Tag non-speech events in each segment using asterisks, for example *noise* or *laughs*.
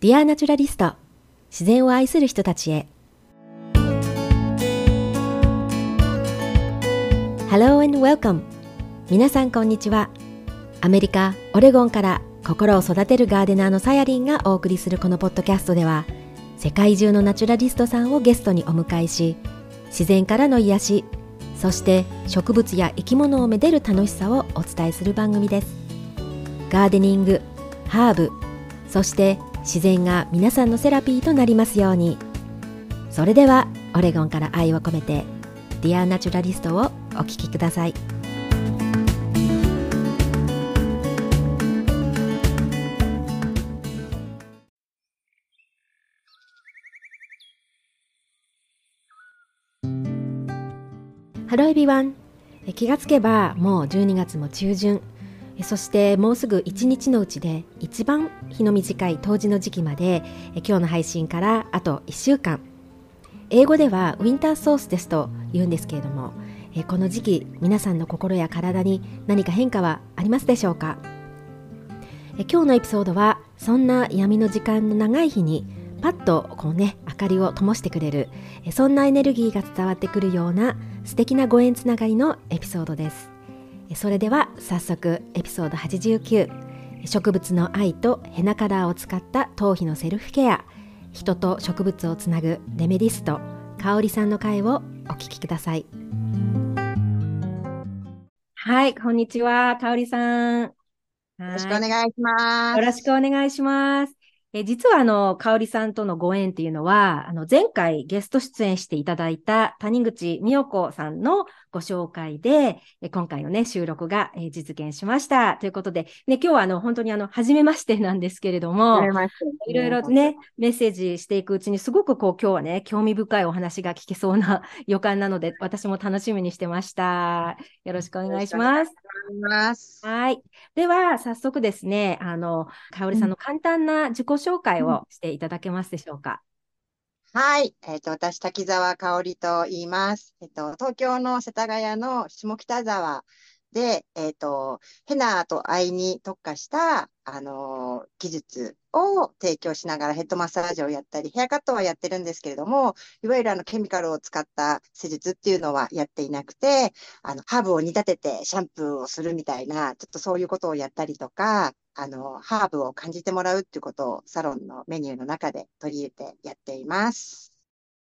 Dear Naturalist 自然を愛する人たちへ。Hello and welcome 皆さんこんにちは。アメリカ・オレゴンから心を育てるガーデナーのさやりんがお送りするこのポッドキャストでは世界中のナチュラリストさんをゲストにお迎えし自然からの癒しそして植物や生き物をめでる楽しさをお伝えする番組です。ガーデニングハーブそして自然が皆さんのセラピーとなりますように。それではオレゴンから愛を込めて Dear Naturalist をお聞きください。 Hello everyone気がつけばもう12月も中旬。そしてもうすぐ1日のうちで一番日の短い冬至の時期まで今日の配信からあと1週間。英語ではウィンターソースですと言うんですけれどもこの時期皆さんの心や体に何か変化はありますでしょうか？今日のエピソードはそんな闇の時間の長い日にパッとこうね明かりを灯してくれるそんなエネルギーが伝わってくるような素敵なご縁つながりのエピソードです。それでは早速エピソード89植物の愛とヘナカラーを使った頭皮のセルフケア。人と植物をつなぐレメディスト。香織さんの会をお聞きください。はいこんにちは香織さん。よろしくお願いします。よろしくお願いしますえ実はあの、香織さんとのご縁っていうのは、あの、前回ゲスト出演していただいた谷口美代子さんのご紹介で、え今回のね、収録が、え実現しました。ということで、ね、今日はあの、本当にあの、初めましてなんですけれども、いろいろね、メッセージしていくうちに、すごくこう、今日はね、興味深いお話が聞けそうな *laughs* 予感なので、私も楽しみにしてました。よろしくお願いします。ますはい。では、早速ですね、あの、香織さんの簡単な自己紹介をしていただけますでしょうか？はい。えっ、ー、と、私、滝沢香織と言います。えっ、ー、と、東京の世田谷の下北沢で、えっ、ー、と、ヘナとアイに特化した、あの技術を提供しながらヘッドマッサージをやったり、ヘアカットはやってるんですけれども、いわゆるあのケミカルを使った施術っていうのはやっていなくて、あの、ハーブを煮立ててシャンプーをするみたいな、ちょっとそういうことをやったりとか、あの、ハーブを感じてもらうっていうことをサロンのメニューの中で取り入れてやっています。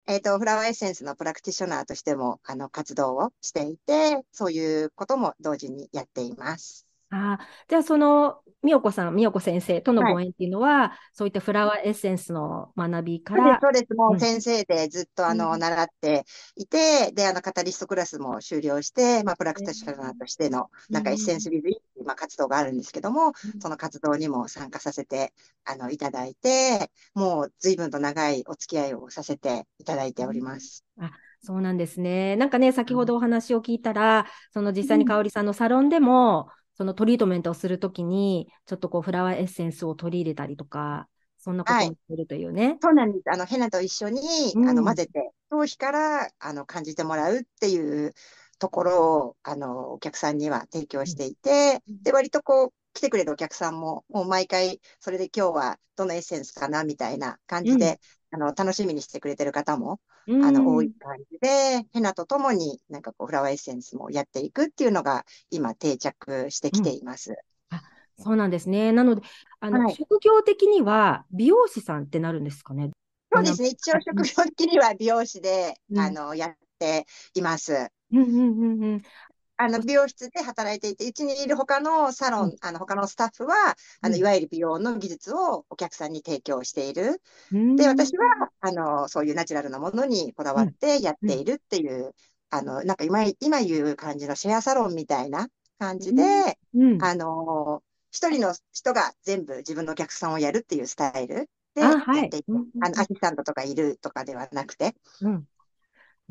えっ、ー、と、フラワーエッセンスのプラクティショナーとしても、あの、活動をしていて、そういうことも同時にやっています。あじゃあ、その、みよこさん、みよこ先生とのご縁っていうのは、はい、そういったフラワーエッセンスの学びから。そうです、もう先生でずっと、あの、習っていて、で、あの、カタリストクラスも終了して、まあ、プラクティショナーとしての、なんかエッセンスビズイまあ、活動があるんですけども、その活動にも参加させて、あの、いただいて、もう随分と長いお付き合いをさせていただいております。あそうなんですね。なんかね、先ほどお話を聞いたら、その実際に香織さんのサロンでも、そのトリートメントをするときに、ちょっとこうフラワーエッセンスを取り入れたりとか、そんなことをするというね。はい、そうなんです。あの、ヘナと一緒に、うん、あの混ぜて、頭皮からあの感じてもらうっていうところを、あの、お客さんには提供していて、うん、で、割とこう、来てくれるお客さんも、もう毎回、それで今日はどのエッセンスかな、みたいな感じで、あの、楽しみにしてくれてる方も、うん、あの、多い感じで、ヘナとともになんかこう、フラワーエッセンスもやっていくっていうのが、今定着してきています。うん、あそうなんですね。なので、あの、はい、職業的には美容師さんってなるんですかね？そうですね。一応職業的には美容師で、うん、あの、やっています。うんうんうんうん。あの、美容室で働いていて、うちにいる他のサロン、うん、あの、他のスタッフは、あの、いわゆる美容の技術をお客さんに提供している。うん、で、私は、あの、そういうナチュラルなものにこだわってやっているっていう、うん、あの、なんか今、今言う感じのシェアサロンみたいな感じで、あの、一人の人が全部自分のお客さんをやるっていうスタイルでやっていて、あはい、あの、アシスタントとかいるとかではなくて、うん、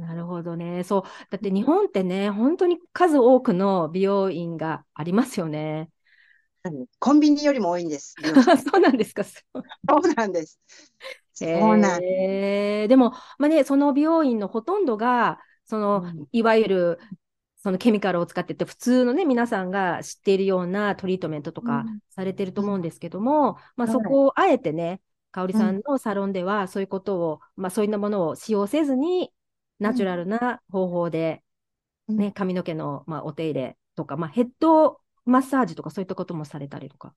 なるほどね。そう。だって日本ってね、本当に数多くの美容院がありますよね。コンビニよりも多いんです。*laughs* そうなんですか。*laughs* そうなんです。そうなんででも、まあね、その美容院のほとんどが、その、うん、いわゆる、そのケミカルを使ってて、普通のね、皆さんが知っているようなトリートメントとかされてると思うんですけども、うん、まあそこをあえてね、香織さんのサロンではそういうことを、まあそういったものを使用せずに、ナチュラルな方法で、ね、うん髪の毛の、まあ、お手入れとか、まあヘッドマッサージとかそういったこともされたりとか。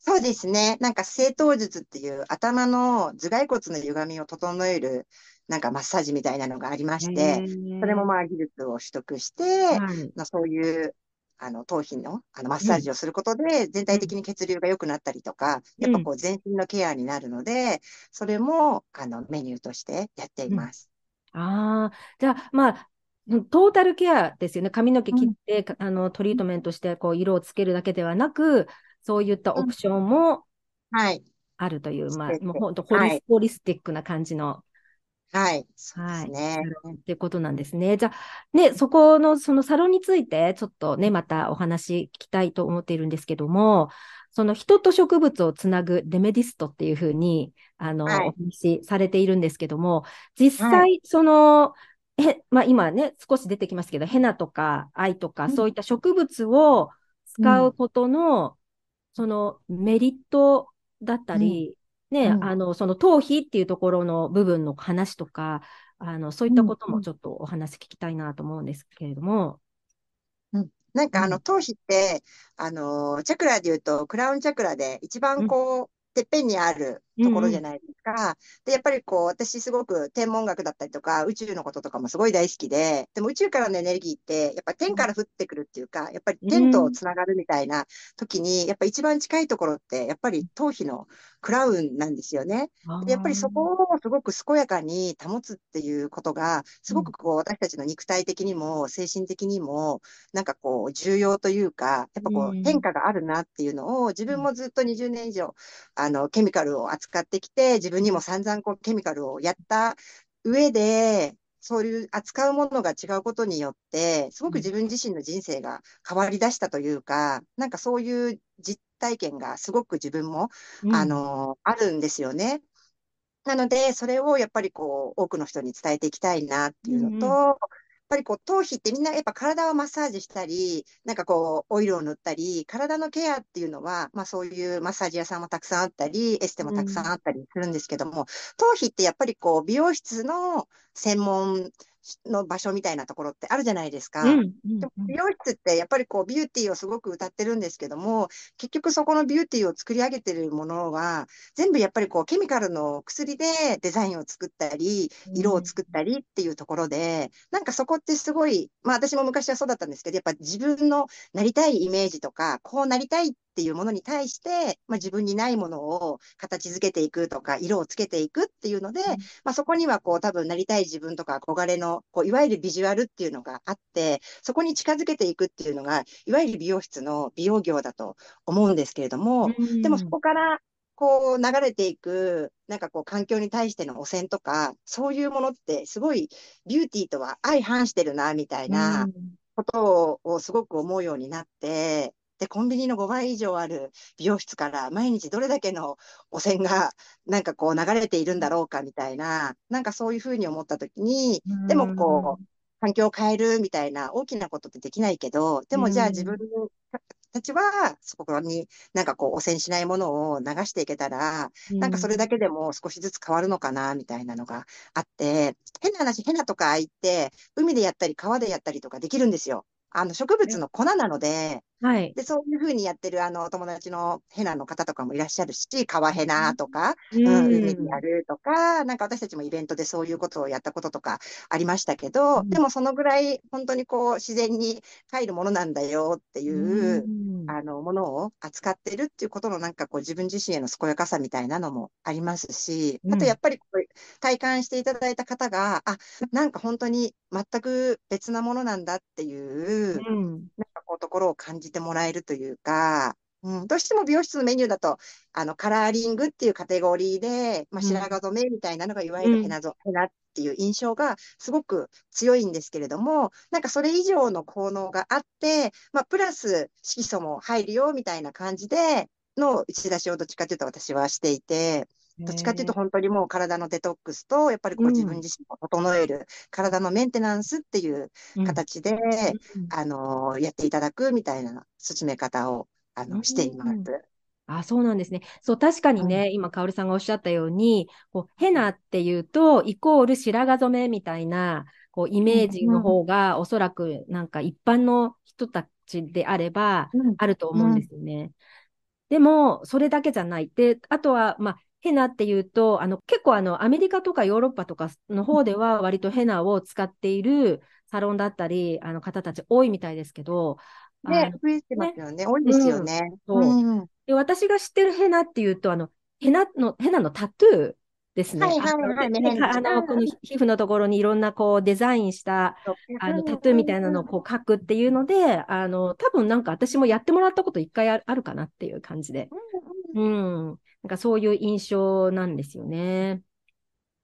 そうですね。なんか正頭術っていう頭の頭蓋骨の歪みを整えるなんかマッサージみたいなのがありまして、それもまあ技術を取得して、はい。まあ、そういうあの頭皮のあのマッサージをすることで全体的に血流が良くなったりとか、やっぱこう全身のケアになるので、それもあのメニューとしてやっています。ああ、じゃあ、まあ、トータルケアですよね。髪の毛切って、かあのトリートメントしてこう色をつけるだけではなく、そういったオプションもはい。あるという、まあして、てもう本当ホリス、はいホリスティックな感じの、はい。そうではい、すね。ってことなんですね。じゃあ、ね、そこの、そのサロンについて、ちょっとね、またお話聞きたいと思っているんですけども、その人と植物をつなぐデメディストっていうふうに、あの、はい。お話しされているんですけども、実は際、その、え、まあ今ね、少し出てきますけど、ヘナとか藍とか、うん。そういった植物を使うことの、そのメリットだったり、ね、うん。あの、その頭皮っていうところの部分の話とか、あの、そういったこともちょっとお話聞きたいなと思うんですけれども。なんかあのうん。頭皮って、あのチャクラで言うとクラウンチャクラで一番こう、てっぺんにあるところじゃないですか。で、やっぱりこう、私すごく天文学だったりとか、宇宙のこととかもすごい大好きで、でも宇宙からのエネルギーって、やっぱ天から降ってくるっていうか、やっぱり天とつながるみたいな時に、やっぱ一番近いところって、やっぱり頭皮のクラウンなんですよね。でやっぱりそこをすごく健やかに保つっていうことが、すごくこう、私たちの肉体的にも精神的にも、なんかこう、重要というか、やっぱこうんう、変化があるなっていうのを、自分もずっと20年以上、あの、ケミカルを扱ってきて、自分にも散々こう、ケミカルをやった上で、そういう扱うものが違うことによって、すごく自分自身の人生が変わり出したというか、なんかそういう実体験がすごく自分もうん。あ、の、あるんですよね。なので、それをやっぱりこう、多くの人に伝えていきたいなっていうのと、うんぱりこう、頭皮ってみんなやっぱ体をマッサージしたり、なんかこう、オイルを塗ったり、体のケアっていうのは、まあそういうマッサージ屋さんもたくさんあったり、エステもたくさんあったりするんですけども、頭皮ってやっぱりこう、美容室の専門の場所みたいなところってあるじゃないですか。うんうんでも美容室ってやっぱりこうビューティーをすごく歌ってるんですけども、結局そこのビューティーを作り上げてるものは、全部やっぱりこうケミカルの薬でデザインを作ったり、色を作ったりっていうところで、なんかそこってすごい、まあ私も昔はそうだったんですけど、やっぱ自分のなりたいイメージとか、こうなりたいっていうものに対して、まあ自分にないものを形づけていくとか、色をつけていくっていうので、まあそこにはこう多分なりたい自分とか憧れの、こういわゆるビジュアルっていうのがあって、そこに近づけていくっていうのが、いわゆる美容室の美容業だと思うんですけれども、うん。でもそこからこう流れていく、なんかこう環境に対しての汚染とか、そういうものってすごいビューティーとは相反してるな、みたいなことをすごく思うようになって、で、コンビニの5倍以上ある美容室から毎日どれだけの汚染がなんかこう流れているんだろうかみたいな、なんかそういうふうに思ったときに、でもこう、環境を変えるみたいな大きなことってできないけど、でもじゃあうん。自分たちはそこになんかこう汚染しないものを流していけたら、なんかそれだけでも少しずつ変わるのかなみたいなのがあって、変な話、ヘナとか藍って海でやったり川でやったりとかできるんですよ。あの植物の粉なので、はい。で、そういうふうにやってるあのお友達のヘナの方とかもいらっしゃるし、川ヘナとか、ううん、海でやるとか、なんか私たちもイベントでそういうことをやったこととかありましたけど、うん。でもそのぐらい本当にこう自然に帰るものなんだよっていう、うん。あのものを扱ってるっていうことのなんかこう自分自身への健やかさみたいなのもありますし、うんあとやっぱりこう体感していただいた方が、あ、なんか本当に全く別なものなんだっていう、うんこうところを感じてもらえるというか、うん、どうしても美容室のメニューだと、あの、カラーリングっていうカテゴリーで、まあ、うん。白髪染めみたいなのがいわゆるヘナぞ、ヘナっていう印象がすごく強いんですけれども、なんかそれ以上の効能があって、まあ、プラス色素も入るよみたいな感じでの打ち出しをどっちかというと私はしていて、どっちかというと本当にもう体のデトックスと、やっぱりこううん。自分自身を整える、体のメンテナンスっていううん。形で、うんあのやっていただくみたいな進め方をあうんのしています。あ、そうなんですね。そう、確かにね、今、かおりさんがおっしゃったように、こう、ヘナっていうと、イコール白髪染めみたいな、こう、イメージの方が、おそらく、なんか一般の人たちであれば、あると思うんですよね。でも、それだけじゃない。で、あとは、まあ、ヘナっていうと、あの、結構あの、アメリカとかヨーロッパとかの方では、割とヘナを使っているサロンだったり、あの方たち多いみたいですけど、ね、増えてますよね。多いですよね。そう。で、私が知ってるヘナっていうと、あの、ヘナの、ヘナのタトゥーですね。はいはいはい。あの、この皮膚のところにいろんなこうデザインした、あの、タトゥーみたいなのをこう書くっていうので、あの、多分なんか私もやってもらったこと一回あるかなっていう感じで。うん。なんかそういう印象なんですよね。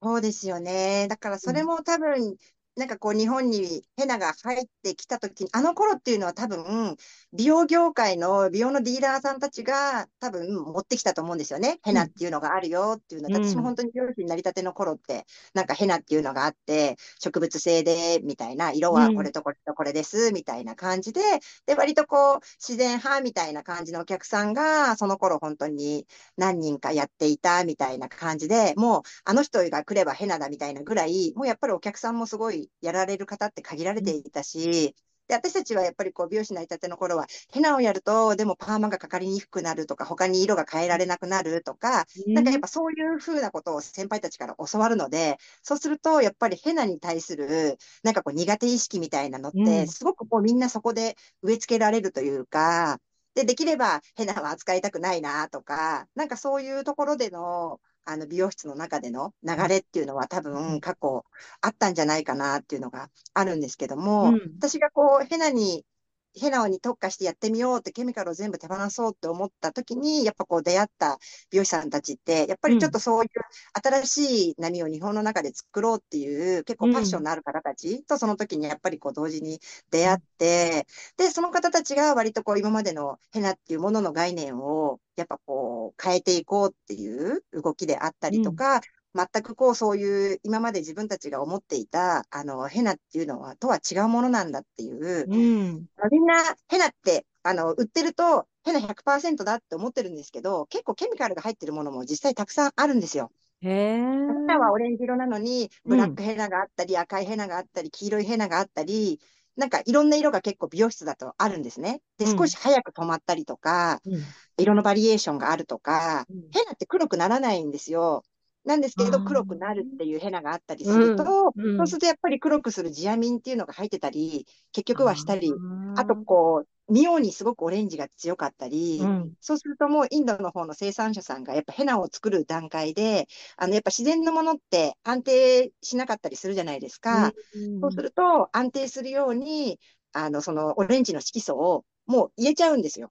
そうですよね。だからそれも多分、なんかこう日本にヘナが入ってきた時に、あの頃っていうのは多分、美容業界の美容のディーラーさんたちが多分持ってきたと思うんですよね。ヘナっていうのがあるよっていうの。は、うん、私も本当に美容師になりたての頃って、なんかヘナっていうのがあって、植物性で、みたいな、色はこれとこれとこれです、みたいな感じで、で、割とこう、自然派みたいな感じのお客さんが、その頃本当に何人かやっていたみたいな感じで、もう、あの人が来ればヘナだみたいなぐらい、もうやっぱりお客さんもすごいやられる方って限られていたし、で、私たちはやっぱりこう、美容師になりたての頃は、ヘナをやると、でもパーマがかかりにくくなるとか、他に色が変えられなくなるとか、なんかやっぱそういうふうなことを先輩たちから教わるので、そうすると、やっぱりヘナに対する、なんかこう、苦手意識みたいなのって、すごくこう、みんなそこで植え付けられるというか、で、できればヘナは扱いたくないなとか、なんかそういうところでの、あの美容室の中での流れっていうのは多分過去あったんじゃないかなっていうのがあるんですけども、うん、私がこうヘナにヘナに特化してやってみようってケミカルを全部手放そうって思った時に、やっぱこう出会った美容師さんたちって、やっぱりちょっとそういう新しい波を日本の中で作ろうっていう結構パッションのある方たちとその時にやっぱりこう同時に出会って、で、その方たちが割とこう今までのヘナっていうものの概念をやっぱこう変えていこうっていう動きであったりとか、全くこう、そういう、今まで自分たちが思っていた、あの、ヘナっていうのは、とは違うものなんだっていう、うん、みんな、ヘナって、あの、売ってると、ヘナ100%だって思ってるんですけど、結構ケミカルが入ってるものも実際たくさんあるんですよ。へヘナはオレンジ色なのに、ブラックヘナがあったり、うん、赤いヘナがあったり、黄色いヘナがあったり、なんかいろんな色が結構美容室だとあるんですね。で、少し早く止まったりとか、うん、色のバリエーションがあるとか、うん、ヘナって黒くならないんですよ。なんですけど、黒くなるっていうヘナがあったりすると、うん、そうするとやっぱり黒くするジアミンっていうのが入ってたり、結局はしたり、あとこう、妙にすごくオレンジが強かったり、うん、そうするともうインドの方の生産者さんがやっぱヘナを作る段階で、あのやっぱ自然のものって安定しなかったりするじゃないですか。うん、そうすると安定するように、あのそのオレンジの色素をもう入れちゃうんですよ。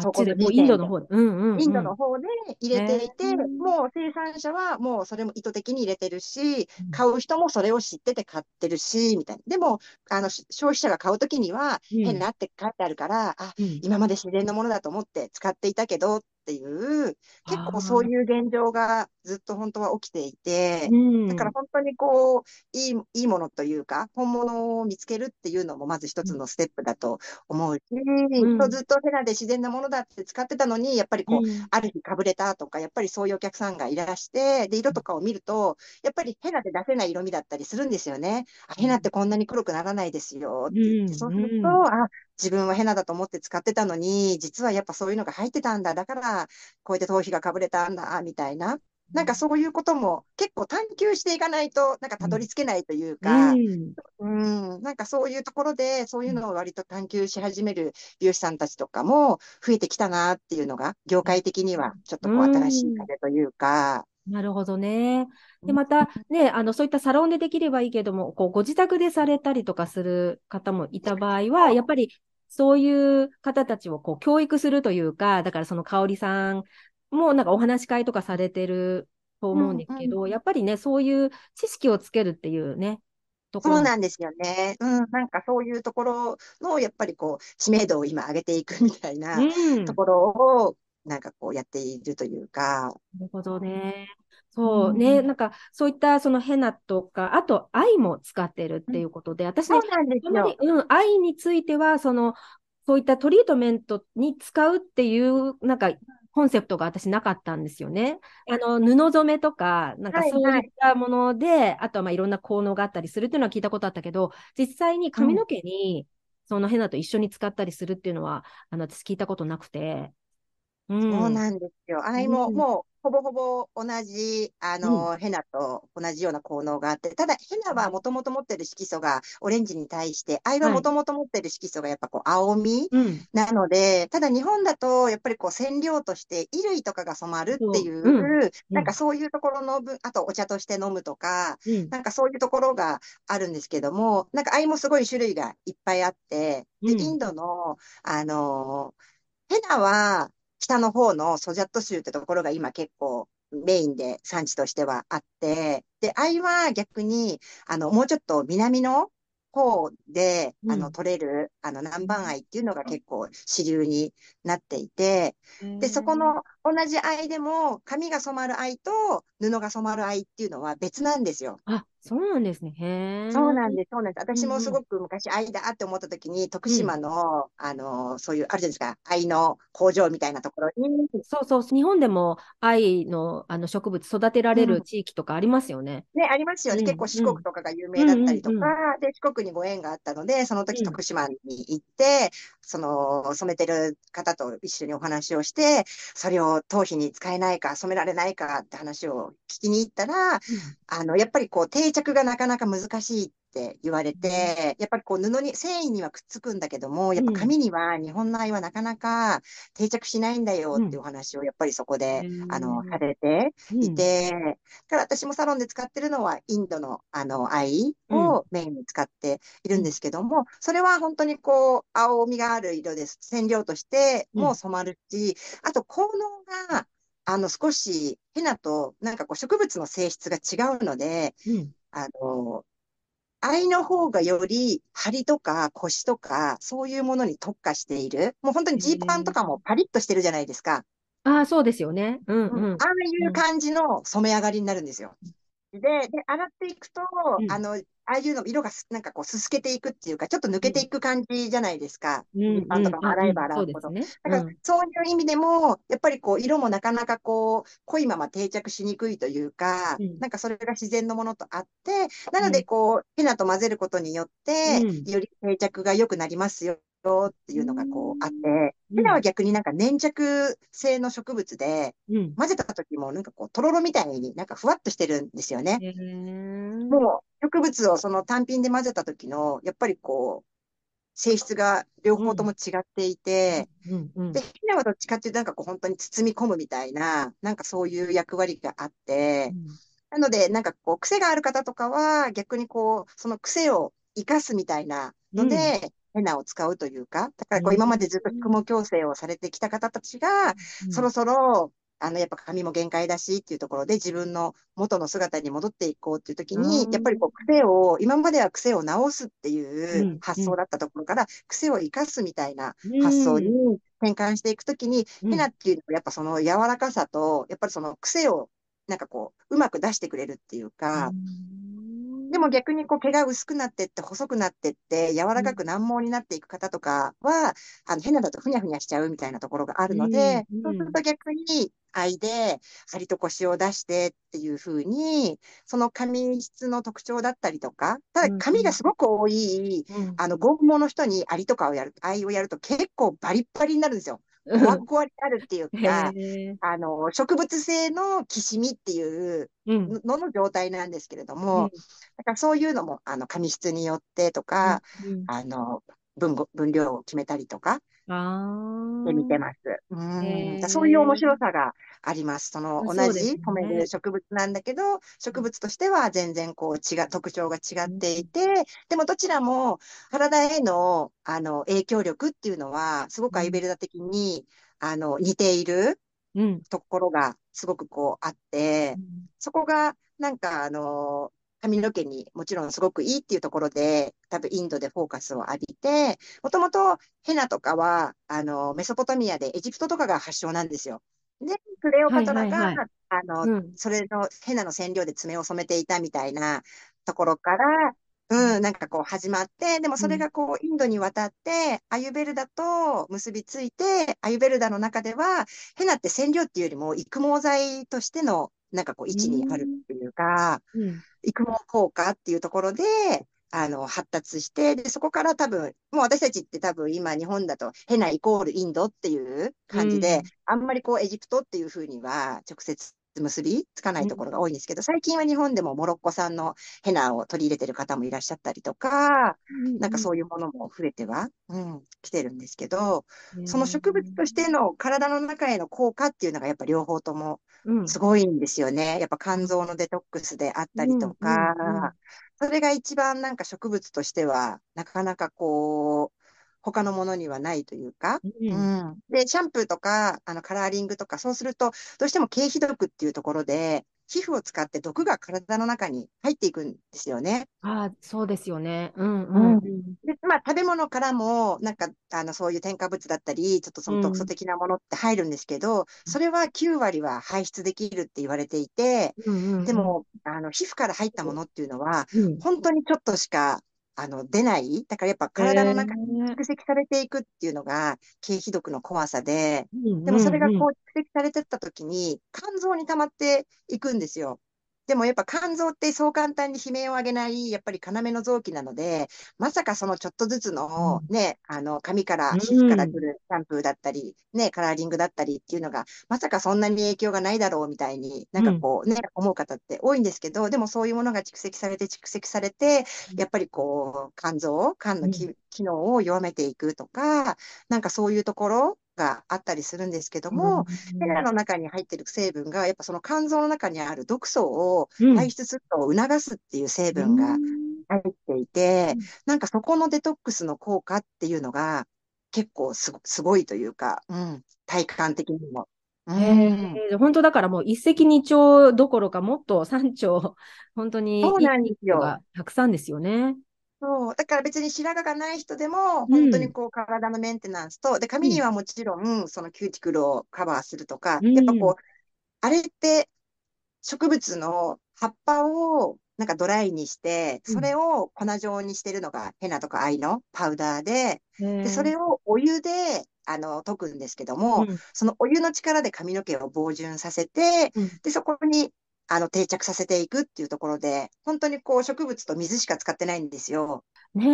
そこでもうインドの方で、うんうんうん、インドの方で入れていて、もう生産者はもうそれも意図的に入れてるし、買う人もそれを知ってて買ってるし、みたいな。でも、あの、消費者が買うときには、変なって書いてあるから、あ、今まで自然のものだと思って使っていたけど、っていう、結構そういう現状がずっと本当は起きていて、だから本当にこう、いい、いいものというか、本物を見つけるっていうのもまず一つのステップだと思うし、うん、ずっとヘナで自然なものだって使ってたのに、やっぱりこう、うん、ある日かぶれたとか、やっぱりそういうお客さんがいらして、で、色とかを見ると、やっぱりヘナで出せない色味だったりするんですよね。あ、ヘナってこんなに黒くならないですよって言って、そうすると、あ、自分はヘナだと思って使ってたのに、実はやっぱそういうのが入ってたんだ。だから、こうやって頭皮がかぶれたんだ、みたいな。なんかそういうことも結構探求していかないと、なんかたどり着けないというか、うん、うん、なんかそういうところで、そういうのを割と探求し始める美容師さんたちとかも増えてきたなっていうのが、業界的にはちょっとこう新しい風というか、なるほどね。で、またね、あの、そういったサロンでできればいいけども、こう、ご自宅でされたりとかする方もいた場合は、やっぱりそういう方たちをこう教育するというか、だからその香里さんもなんかお話し会とかされてると思うんですけど、うんうん、やっぱりね、そういう知識をつけるっていうね、ところ。そうなんですよね。うん、なんかそういうところの、やっぱりこう、知名度を今上げていくみたいなところを、なんかこうやっているというか。なるほどね。そう。ね、うん、なんかそういったそのヘナとか、あと愛も使ってるっていうことで、私ね、あまり、うん、愛については、その、そういったトリートメントに使うっていう、なんかコンセプトが私なかったんですよね。あの、布染めとか、なんかそういったもので、はいはい、あとはまあいろんな効能があったりするっていうのは聞いたことあったけど、実際に髪の毛にそのヘナと一緒に使ったりするっていうのは、あの、私聞いたことなくて。うん、そうなんですよ。あいも、うん、もう、ほぼほぼ同じ、あの、うん、ヘナと同じような効能があって、ただ、ヘナはもともと持ってる色素がオレンジに対して、アイはもともと持ってる色素がやっぱこう、青みなので、うん、ただ日本だと、やっぱりこう、染料として衣類とかが染まるっていう、う。ん、なんかそういうところの分、あとお茶として飲むとか、なんかそういうところがあるんですけども、なんかアイもすごい種類がいっぱいあって、で、インドの、あの、ヘナは、北の方のソジャット州ってところが今結構メインで産地としてはあって、で、藍は逆に、あの、もうちょっと南の方で、あの、取れる、あの、南蛮藍っていうのが結構主流になっていて、で、そこの同じ藍でも、髪が染まる藍と布が染まる藍っていうのは別なんですよ。あ、そうなんですね。へそうなんです、そうなんです。私もすごく昔藍だって思った時に、徳島の、うん、あの、そういう、あるじゃないですか、藍の工場みたいなところに。そうそう、日本でも藍のあの植物育てられる地域とかありますよね。うん、ね、ありますよね。結構四国とかが有名だったりとか、で、四国にご縁があったので、その時徳島に行って、その、染めてる方と一緒にお話をして、それを頭皮に使えないか、染められないかって話を聞きに行ったら、うん、あの、やっぱりこう、定着がなかなか難しいって言われて、やっぱりこう布に、繊維にはくっつくんだけども、やっぱ紙には日本の藍はなかなか定着しないんだよっていうお話をやっぱりそこで、うん、あの、されていて、うん、から私もサロンで使ってるのはインドのあの藍をメインに使っているんですけども、それは本当にこう、青みがある色です。染料としても染まるし、あと効能が、あの、少しヘナとなんかこう植物の性質が違うので、うん、あの、愛の方がより張りとか腰とかそういうものに特化している。もう本当にジーパンとかもパリッとしてるじゃないですか。ああ、そうですよね。うんうん。ああいう感じの染め上がりになるんですよ。で、で、洗っていくと、うん、あの、ああいうの色がなんかこうすすけていくっていうか、ちょっと抜けていく感じじゃないですか。うん。パンとか洗えば洗うほど。ね、だからそういう意味でも、やっぱりこう色もなかなかこう濃いまま定着しにくいというか、うん、なんかそれが自然のものとあって、なのでこう、ヘナと混ぜることによって、より定着が良くなりますよよっていうのがこうあって、ヘナは逆になんか粘着性の植物で、混ぜた時もなんかこう、とろろみたいになんかふわっとしてるんですよね。もう植物をその単品で混ぜた時の、やっぱりこう、性質が両方とも違っていて、で、ヘナはどっちかっていうとなんかこう本当に包み込むみたいな、なんかそういう役割があって、なので、なんかこう、癖がある方とかは、逆にこう、その癖を生かすみたいなので、ヘナを使うというか、だからこう今までずっと育毛矯正をされてきた方たちが、そろそろ、あの、やっぱ髪も限界だしっていうところで自分の元の姿に戻っていこうっていう時に、やっぱりこう癖を、今までは癖を直すっていう発想だったところから、癖を生かすみたいな発想に転換していくときに、ヘナっていうのはやっぱその柔らかさと、やっぱりその癖をなんかこう、うまく出してくれるっていうか、でも逆にこう毛が薄くなってって細くなってって柔らかく軟毛になっていく方とかは、あの変なだとふにゃふにゃしちゃうみたいなところがあるので、うん、そうすると逆に愛で張りと腰を出してっていうふうに、その髪質の特徴だったりとか、ただ髪がすごく多い、うん、あの、合毛の人にアリとかをやる、愛をやると結構バリッバリになるんですよ。ふわふわになるっていうか、あの、植物性のきしみっていうのの状態なんですけれども、うん、だからそういうのも、あの、髪質によってとか、うん、あの、分分量を決めたりとか、で見てます。うん。そういう面白さがあります。その同じ染める植物なんだけど、植物としては全然こう違う、特徴が違っていて、でもどちらも体へのあの影響力っていうのは、すごくアイベルダ的に、あの似ているところがすごくこうあって、そこがなんかあの髪の毛にもちろんすごくいいっていうところで、多分インドでフォーカスを浴びて、もともとヘナとかは、あの、メソポタミアでエジプトとかが発祥なんですよ。で、クレオパトラが、はいはいはい、あの、うん、それのヘナの染料で爪を染めていたみたいなところから、うん、なんかこう始まって、でもそれうん。がこうインドに渡って、アユベルダと結びついて、アユベルダの中では、ヘナって染料っていうよりも育毛剤としてのなんかこう位置にあるっていうか、うん。育毛効果っていうところで、あの、発達して、で、そこから多分、もう私たちって多分今日本だとヘナイコールインドっていう感じで、うん。あんまりこうエジプトっていうふうには直接結びつかないところが多いんですけど、最近は日本でもモロッコ産のヘナを取り入れてる方もいらっしゃったりとか、なんかそういうものも増えては、うん、来てるんですけど、その植物としての体の中への効果っていうのがやっぱ両方ともうんすごいんですよね。やっぱ肝臓のデトックスであったりとか、うんうん。うんそれが一番なんか植物としては、なかなかこう、他のものにはないというか、うん。うん。で、シャンプーとか、あの、カラーリングとか、そうすると、どうしても経皮毒っていうところで、皮膚を使って毒が体の中に入っていくんですよね。ああ、そうですよね。うんうんうん。で、まあ、食べ物からも、なんか、あの、そういう添加物だったり、ちょっとその毒素的なものって入るんですけど、それは9割は排出できるって言われていて、うんうんうんで、も、あの、皮膚から入ったものっていうのは、うん本当にちょっとしか、あの、出ない。だからやっぱ体の中に蓄積されていくっていうのが、経皮毒の怖さで、うんでもそれがこう蓄積されてった時に、肝臓に溜まっていくんですよ。でもやっぱ肝臓ってそう簡単に悲鳴を上げない、やっぱり要の臓器なので、まさかそのちょっとずつのね、あの、髪から、うん。皮膚から来るシャンプーだったり、ね、カラーリングだったりっていうのが、まさかそんなに影響がないだろうみたいに、なんかこうね、思う方って多いんですけど、でもそういうものが蓄積されて蓄積されて、やっぱりこう、肝臓、肝のき機能を弱めていくとか、なんかそういうところがあったりするんですけども、ヘラの中に入ってる成分が、やっぱその肝臓の中にある毒素をうん。排出するのを促すっていう成分が入っていてうん、なんかそこのデトックスの効果っていうのが結構すごすごいというか、うん、体感的にも。うん。へえ本当だからもう一石二鳥どころかもっと三鳥、本当にそうなたくさんですよね。そう。だから別に白髪がない人でも、本当にこう体のメンテナンスと、で、髪にはもちろん、そのキューティクルをカバーするとか、うん。やっぱこう、あれって植物の葉っぱをなんかドライにして、うん。それを粉状にしてるのがヘナとか藍のパウダーで、で、それをお湯で、あの、溶くんですけども、うん。そのお湯の力で髪の毛を膨潤させて、うん。で、そこに、あの、定着させていくっていうところで、本当にこう植物と水しか使ってないんですよ。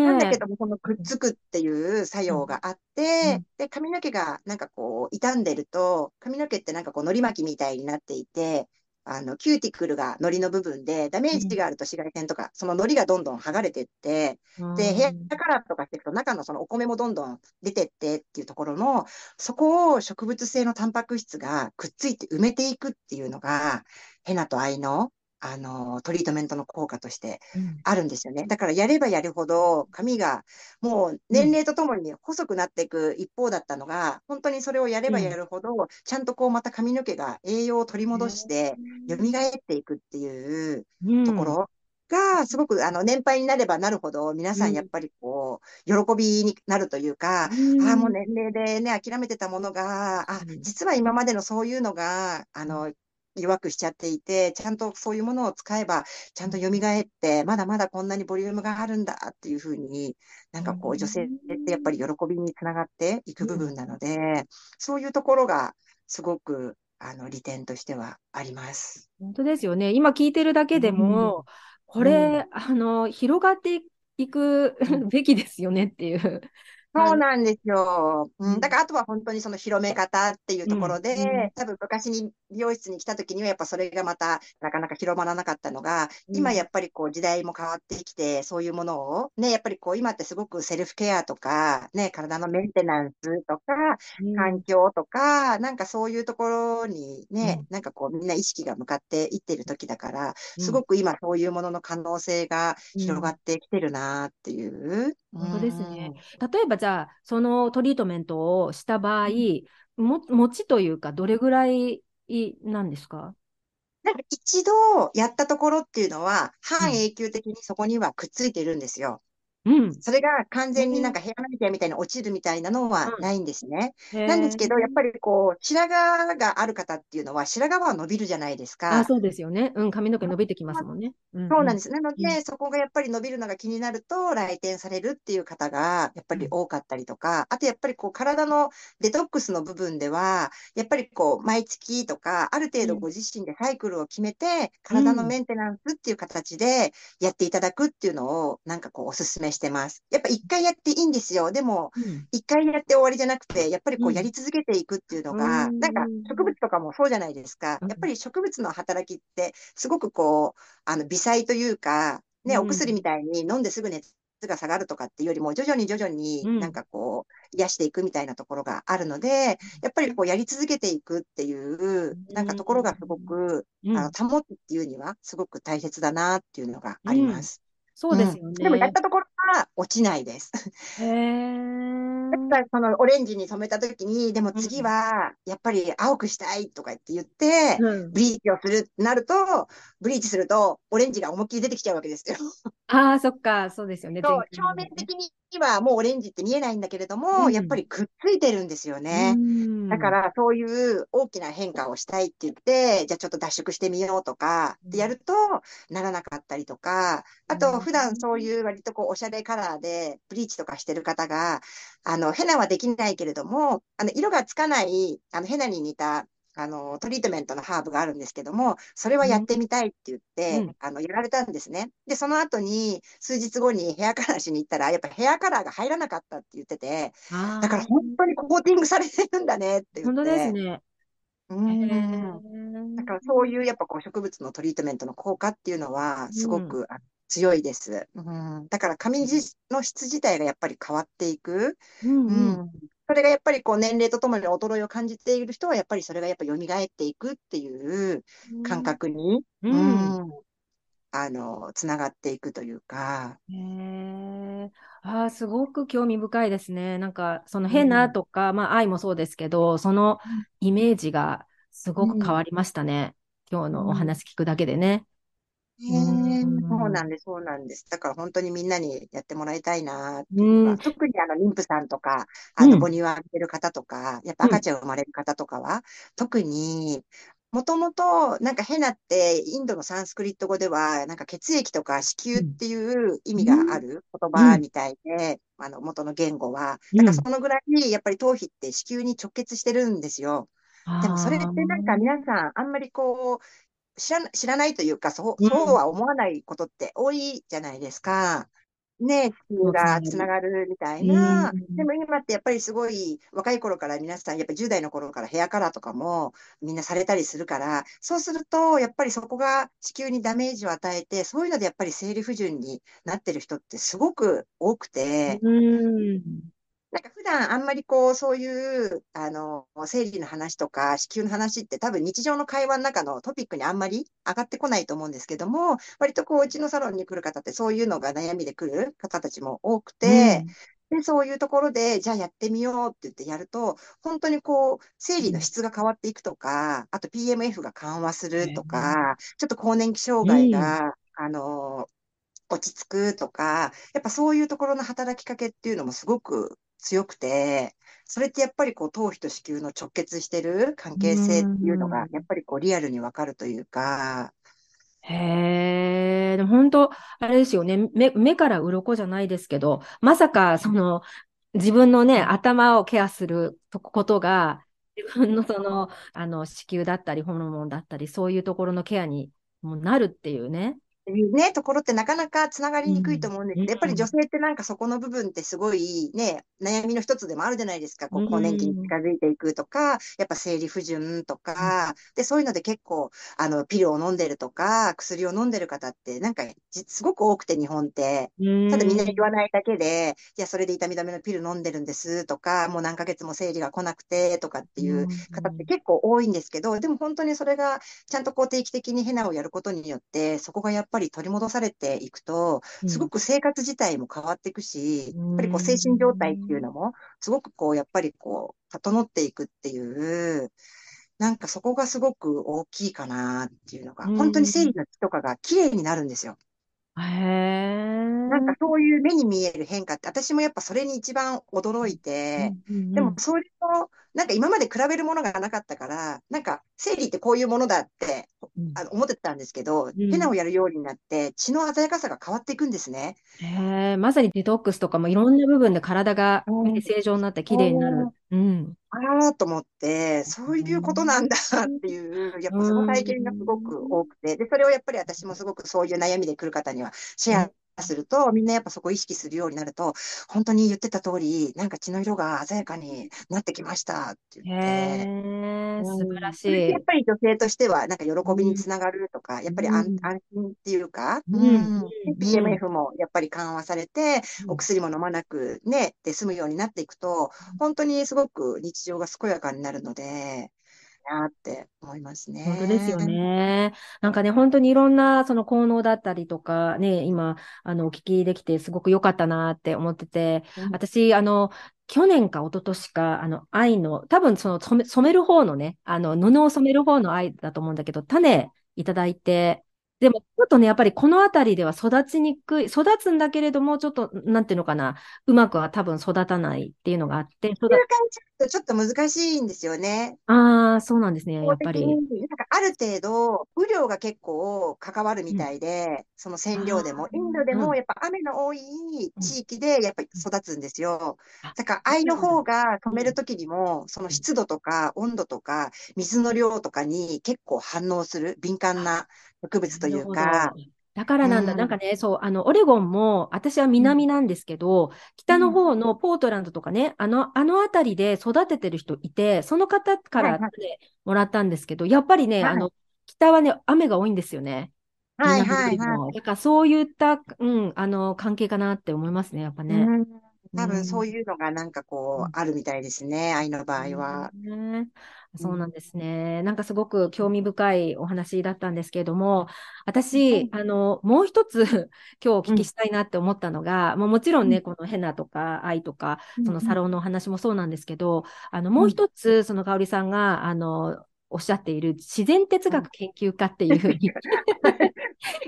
なんだけども、このくっつくっていう作用があって、うん。で、髪の毛がなんかこう、傷んでると、髪の毛ってなんかこう、海苔巻きみたいになっていて、あの、キューティクルが海苔の部分で、ダメージがあると紫外線とか、その海苔がどんどん剥がれてって、で、ヘアカラーとかしていくと、中のそのお米もどんどん出てってっていうところの、そこを植物性のタンパク質がくっついて埋めていくっていうのが、ヘナとアイの、あの、トリートメントの効果としてうん。あるんですよね。だからやればやるほど髪がもう年齢とともに細くなっていく一方だったのが、本当にそれをやればやるほど、ちゃんとこうまた髪の毛が栄養を取り戻して、蘇っていくっていううんところが、すごくあの年配になればなるほど、皆さうん。んやっぱりこう、喜びになるというか、うん。ああ、もう年齢でね、諦めてたものが、あうん、実は今までのそういうのが、あの、弱くしちゃっていて、ちゃんとそういうものを使えば、ちゃんと蘇って、まだまだこんなにボリュームがあるんだっていうふうに、なんかこうんう、女性ってやっぱり喜びにつながっていく部分なので、そういうところがすごく、あの、利点としてはあります。本当ですよね。今聞いてるだけでも、これ、あの、広がっていくうん *laughs* べきですよねっていう。そうなんですよ。ううん。ん、だからあとは本当にその広め方っていうところで、うん。うん。多分昔に美容室に来た時にはやっぱそれがまたなかなか広まらなかったのが、今やっぱりこう時代も変わってきて、そういうものをね、やっぱりこう今ってすごくセルフケアとか、ね、体のメンテナンスとか、うん。環境とか、なんかそういうところにね、うん。なんかこうみんな意識が向かっていってる時だから、うん。すごく今そういうものの可能性が広がってきてるなっていう。本当ですね。例えばじゃあ、そのトリートメントをした場合、も持ちというか、どれぐらいなんですか？なんか一度やったところっていうのは、半永久的にそこにはくっついてるんですよ。うん。それが完全になんへかヘアマニキュアみたいに落ちるみたいなのはうんないんですね。へなんですけど、やっーぱりこう、白髪がある方っていうのは、白髪は伸びるじゃないですあ、か。そうですよね。うん、髪の毛伸びてきますもんね。うんうん。そうなんです。なのうん。で、そこがやっぱり伸びるのが気になると、来店されるっていう方がやっぱり多かったりとか、あとやっぱりこう、体のデトックスの部分では、やっぱりこう、毎月とか、ある程度ご自身でサイクルを決めて、体のメンテナンスっていう形でやっていただくっていうのを、なんかこう、お勧めしてます。やっぱ一回やっていいんですよ。でも、うん。一回やって終わりじゃなくて、やっぱりこううんやり続けていくっていうのうが、なんかん。植物とかもそうじゃないですか。うんやっぱり植物の働きって、すごくこう、あの、微細というか、ね、お薬みたいに飲んですぐ熱が下がるとかっていうよりも、徐々に徐々にうんなんかこう、癒していくみたいなところがあるので、やっぱりこう、やり続けていくっていう、なんかところがすごく、うんあの、保つっていうには、すごく大切だなっていうのがあります。そうですようんでもやっね。たところは落ちないです。へーやっぱりそのオレンジに染めたときに、でも次はやっぱり青くしたいとかって言って、うん。ブリーチをするってなると、ブリーチするとオレンジが思いっきり出てきちゃうわけですよ。ああ、そっか、そうですよね。そう、表面的にはもうオレンジって見えないんだけれども、うんやっぱりくっついてるんですよね。うんだからそういう大きな変化をしたいって言って、じゃあちょっと脱色してみようとかってやるとならなかったりとか、あと普段そういう割とこうおしゃれカラーでブリーチとかしてる方が、あの、ヘナはできないけれども、あの、色がつかない、あの、ヘナに似た、あの、トリートメントのハーブがあるんですけども、それはやってみたいって言って、うんあの、やられたんですね。で、その後に、数日後にヘアカラーしに行ったら、やっぱヘアカラーが入らなかったって言ってて、あだから本当にコーティングされてるんだねって言本当って。ですね。うへん。だからそういうやっぱこう植物のトリートメントの効果っていうのはすごうん強いです。うん。だから髪じの質自体がやっぱり変わっていく。うんううんん。それがやっぱりこう年齢とともに衰えを感じている人はやっぱりそれがやっぱ蘇っていくっていう感覚に、う。うんん。あの、つながっていくというか。へえ。ああ、すごく興味深いですね。なんか、そのうヘナん。とか、まあ、愛もそうですけど、そのイメージがすごく変わりましたね。今日のおうん。話聞くだけでね。うねえ、そうなんん。です、そうなんです。だから本当にみんなにやってもらいたいなってういうのが、ん。特にあの妊婦さんとか、うん。あの母乳をあげてる方とか、やっぱうん。赤ちゃん生まれる方とかは、特に、もともとなんかヘナってインドのサンスクリット語では、なんか血液とか子宮っていう意味がある言うん。葉みたいで、あの元の言語は。うん。だからそのぐらいやっぱり頭皮って子宮に直結してるんですよ。でもそれっあてなんか皆さんあんまりこう、知らな、知らないというか、そう、あ。そうは思わないことって多いじゃないですか。ね、地球うん。がつながるみたいうな。でん。も今ってやっぱりすごい若い頃から皆さん、やっぱり10代の頃からヘアカラーとかもみんなされたりするから、そうするとやっぱりそこが地球にダメージを与えて、そういうのでやっぱり生理不順になってる人ってすごく多くて、うん。なんか普段あんまりこう、そういう、あの、生理の話とか子宮の話って多分日常の会話の中のトピックにあんまり上がってこないと思うんですけども、割とこう、うちのサロンに来る方ってそういうのが悩みで来る方たちも多くうて、ん。で、そういうところで、じゃあやってみようって言ってやると、本当にこう、生理の質が変わっていくとか、あと PMF が緩和するとか、ちょっと更年期障害うん。が、あの、落ち着くとか、やっぱそういうところの働きかけっていうのもすごく強くて、それってやっぱりこう頭皮と子宮の直結してる関う係性っていうのが、ん。やっぱりこうリアルにわかるというか、へえ、でも本当、あれですよね、目、目から鱗じゃないですけど、まさかその自分のね、頭をケアするとことが、自分のその、あの子宮だったり、ホルモンだったり、そういうところのケアにもなるっていうね。ね、ところってなかなかつながりにくいとうん、思うんです。けど、やっぱり女うん、性ってなんかそこの部分ってすごいね、悩みの一つでもあるじゃないですか。こうう、更年期にん、近づいていくとか、やっぱ生理不順とか、で、そういうので結構、あの、ピルを飲んでるとか、薬を飲んでる方って、なんか、じすごく多くて、日本って。うただみんなに言わん、ないだけで、いや、それで痛み止めのピル飲んでるんですとか、もう何ヶ月も生理が来なくてとかってういう方って結構多いんですけど、でも本当にそれがちゃんとこう定期的にヘナをやることによって、そこがやっぱり取り戻されていくと、すごく生活自体も変わっていくし、やっぱりこう精神状態っていうのも、すごくこう、やっぱりこう、整っていくっていう、なんかそこがすごく大きいかなっていうのが、うん本当に生理の質とかが綺麗になるんですよ。へえ。なんかそういう目に見える変化って、私もやっぱそれに一番驚いて、うんうんでうんもそれと、なんか今まで比べるものがなかったから、なんか生理ってこういうものだってうん。あの思ってたんですけど、うん。ヘナをやるようになって血の鮮やかさが変わっていくんですね。へえ、まさにデトックスとかもいろんな部分で体が正常になって綺麗になる。う。ん。ああと思って、そういうことなんだっていう、やっぱその体験がすごく多くて、で、それをやっぱり私もすごくそういう悩みで来る方にはシェアすると、みんなやっぱそこを意識するようになると、本当に言ってた通り、なんか血の色が鮮やかになってきましたって言って、うん。素晴らしい。やっ。ぱり女性としては、なんか喜びにつながるとか、やっぱり安うん。安心っていうか、うん。うん。うん。PMF もやっぱり緩和されて、うん。お薬も飲まなくね、で済むようになっていくと、本当にすごく日常が健やかになるので、なって思いますね。本当ですよね。なんかね、本当にいろんなその効能だったりとかね、今、あの、お聞きできてすごく良かったなって思ってて、うん私、あの、去年か一昨年か、あの、愛の、多分その染め、染める方のね、あの、布を染める方の愛だと思うんだけど、種いただいて、でも、ちょっとね、やっぱりこの辺りでは育ちにくい、育つんだけれども、ちょっと、なんていうのかな、うまくは多分育たないっていうのがあって、育そういう感じだとちょっと難しいんですよね。ああ、そうなんですね、やっぱり。なんかある程度、雨量が結構関わるみたいで、その染料でも、インドでうんもやっぱ雨の多い地域でやっぱり育つんですよあ。だから藍の方が染めるときにも、その湿度とか温度とか水の量とかに結構反応する敏感な植物というか。だからなんだ、うんなんかね、そう、あの、オレゴンも、私は南なんですけど、北の方のポートランドとかね、あの、あの辺りで育ててる人いて、その方からもらったんですけど、やっぱりね、はい。あの、北はね、雨が多いんですよね。はいはいはい。も。だからそういった、うん、あの、関係かなって思いますね、やっぱね。うん。多分そうういうのがなんかこうん。う、あるみたいですね、藍の場合は。ねそうなんですね。なんかすごく興味深いお話だったんですけれども、私、あの、もう一つ *laughs* 今日お聞きしたいなって思ったのが、もうもちろんね、このヘナとか愛とか、そのサロンのお話もそうなんですけど、あの、もう一つ、その香織さんが、あの、おっしゃっている自然哲学研究家っていうふうに *laughs*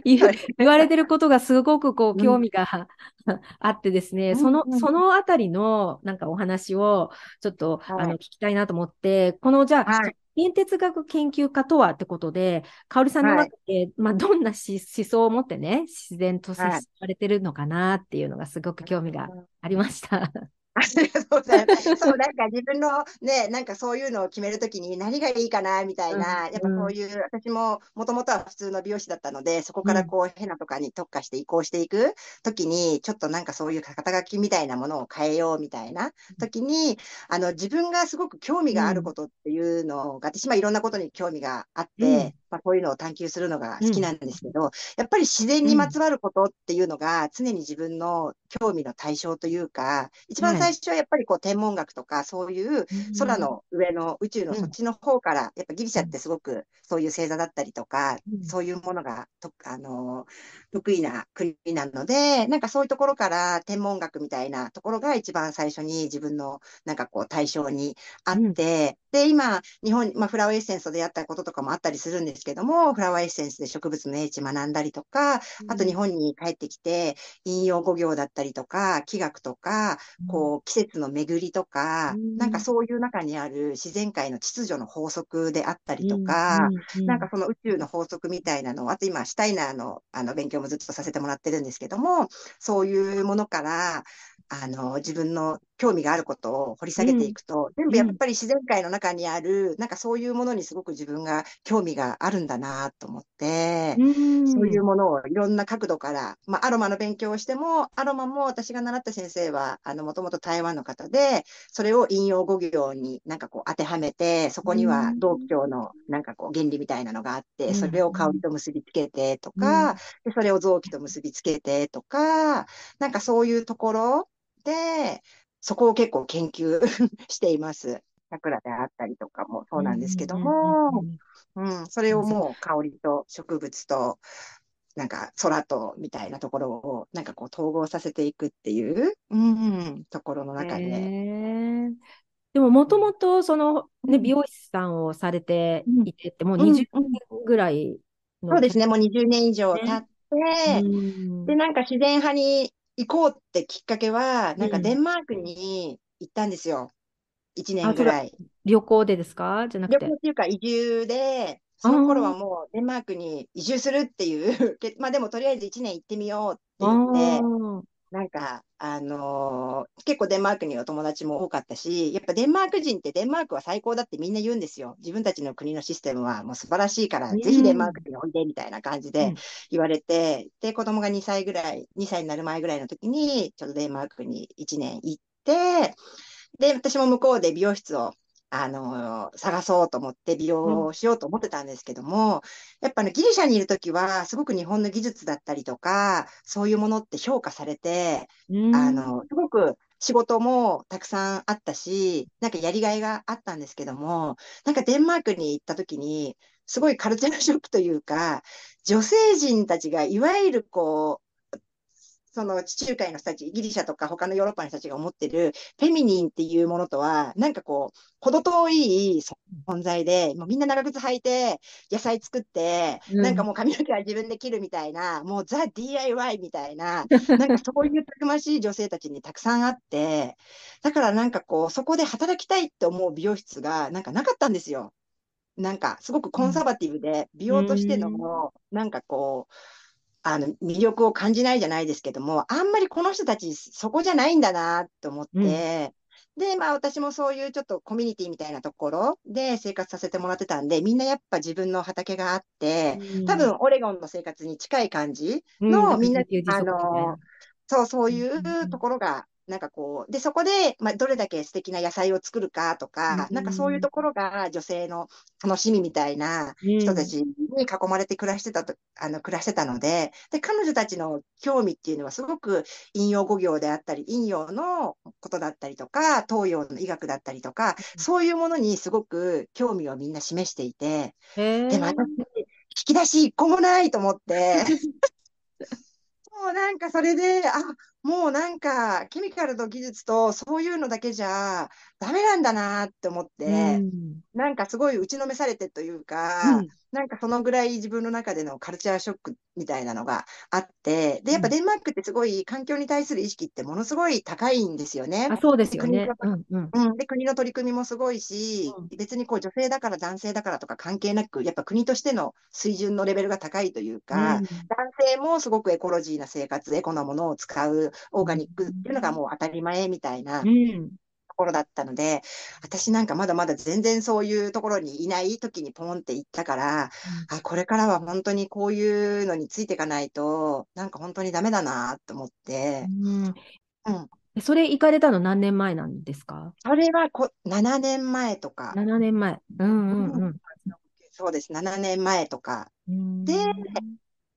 *laughs* 言われてることがすごくこう興味が *laughs* あってですね、その、そのあたりのなんかお話をちょっと、はい。あの聞きたいなと思って、このじゃあ、はい。自然哲学研究家とはってことで、香織さんの中で、まあ、どんなし思想を持ってね、自然と接はい。されてるのかなっていうのがすごく興味がありました。ありがとうございます。そう、なんか自分のね、なんかそういうのを決めるときに何がいいかな、みたいな、うん。やっぱそういう、私ももともとは普通の美容師だったので、そこからこう、ヘナとかに特化して移行していくときに、ちょっとなんかそういう肩書きみたいなものを変えようみたいなときに、あの、自分がすごく興味があることっていうのが、私、まあいろんなことに興味があって、うん。まあこういうのを探求するのが好きなんですけど、やっぱり自然にまつわることっていうのが常に自分の興味の対象というか、一番最初はやっぱりこう天文学とかそういう空の上の宇宙のうん。そっちの方から、やっぱギリシャってすごくそういう星座だったりとか、うん。そういうものがと、あの、得意な国なので、なんかそういうところから天文学みたいなところが一番最初に自分のなんかこう対象にあって、で、今、日本、まあフラワーエッセンスと出会ったこととかもあったりするんですけども、フラワーエッセンスで植物の英知学んだりとか、あと日本に帰ってきて、引用語行だったりとか、気学とか、こう、季節の巡りとか、うん。なんかそういう中にある自然界の秩序の法則であったりとか、なんかその宇宙の法則みたいなのを、あと今、シュタイナーのあの勉強もずっとさせてもらってるんですけども、そういうものから、あの、自分の興味があることを掘り下げていくと、全部やっぱり自然界の中にある、なんかそういうものにすごく自分が興味があるんだなと思って、そういうものをいろんな角度から、まあ、アロマの勉強をしても、アロマも私が習った先生は、あの、もともと台湾の方で、それを引用語行になんかこう当てはめて、そこには道教のなんかこう原理みたいなのがあって、それを香りと結びつけてとか、でそれを臓器と結びつけてとか、なんかそういうところで、そこを結構研究 *laughs* しています。桜であったりとかもそうなんですけども、うん、それをもう香りと植物と、なんか空とみたいなところをなんかこう統合させていくっていう、うん、ところの中で、でも、もともと、その、ね、うん。美容師さんをされていてって、もううん20年ぐらいの。そうですね、もう20年以上ね経って、て、で、なんか自然派に行こうってきっかけは、なんかデンマークに行ったんですよ。1年ぐらい。旅行でですか？じゃなくて。旅行っていうか移住で、その頃はもうデンマークに移住するっていうまあでもとりあえず1年行ってみようって言って、なんか、あのー、結構デンマークには友達も多かったし、やっぱデンマーク人ってデンマークは最高だってみんな言うんですよ。自分たちの国のシステムはもう素晴らしいから、ぜひデンマークにおいでみたいな感じで言われて、で、子供が2歳ぐらい、2歳になる前ぐらいの時に、ちょっとデンマークに1年行って、で、私も向こうで美容室をあの、探そうと思って美容しようと思ってたんですけども、うん、やっぱね、ギリシャにいるときは、すごく日本の技術だったりとか、そういうものって評価されて、うん、あの、すごく仕事もたくさんあったし、なんかやりがいがあったんですけども、なんかデンマークに行ったときに、すごいカルチャーショックというか、女性陣たちがいわゆるこう、その地中海の人たち、ギリシャとか他のヨーロッパの人たちが思ってるフェミニンっていうものとは、なんかこう、程遠い存在で、もうみんな長靴履いて、野菜作って、うん、なんかもう髪の毛は自分で切るみたいな、もうザ・ DIY みたいな、なんかそういうたくましい女性たちにたくさんあって、だからなんかこう、そこで働きたいって思う美容室がなんかなかったんですよ。なんかすごくコンサバティブで、美容としての、なんかこう、あの、魅力を感じないじゃないですけども、あんまりこの人たちそこじゃないんだなと思って、うん、で、まあ私もそういうちょっとコミュニティみたいなところで生活させてもらってたんで、みんなやっぱ自分の畑があって、うん、多分オレゴンの生活に近い感じの、うん、みんな、あの、そう、そういうところがなんかこう、で、そこで、まあ、どれだけ素敵な野菜を作るかとか、うん、なんかそういうところが女性の楽しみみたいな人たちに囲まれて暮らしてたと、あの、暮らしてたので、で、彼女たちの興味っていうのはすごく陰陽語行であったり、陰陽のことだったりとか、東洋の医学だったりとか、そういうものにすごく興味をみんな示していて、でも私、引き出し一個もないと思って、*laughs* もうなんかそれで、あ、もうなんか、ケミカルと技術とそういうのだけじゃダメなんだなって思って、うん、なんかすごい打ちのめされてというか、うん、なんかそのぐらい自分の中でのカルチャーショックみたいなのがあって、で、やっぱデンマークってすごい環境に対する意識ってものすごい高いんですよね。あそうですよね。うんうん、で、国の取り組みもすごいし、別にこう女性だから男性だからとか関係なく、やっぱ国としての水準のレベルが高いというか、男性もすごくエコロジーな生活、エコなものを使うオーガニックっていうのがもう当たり前みたいな。ところだったので、私なんかまだまだ全然そういうところにいない時にポンって行ったから、うん、あ、これからは本当にこういうのについていかないと、なんか本当にダメだなと思って。うん。うん、それ行かれたの何年前なんですか？それはこ7年前とか。7年前。うんうんうん。そうです、7年前とか。で、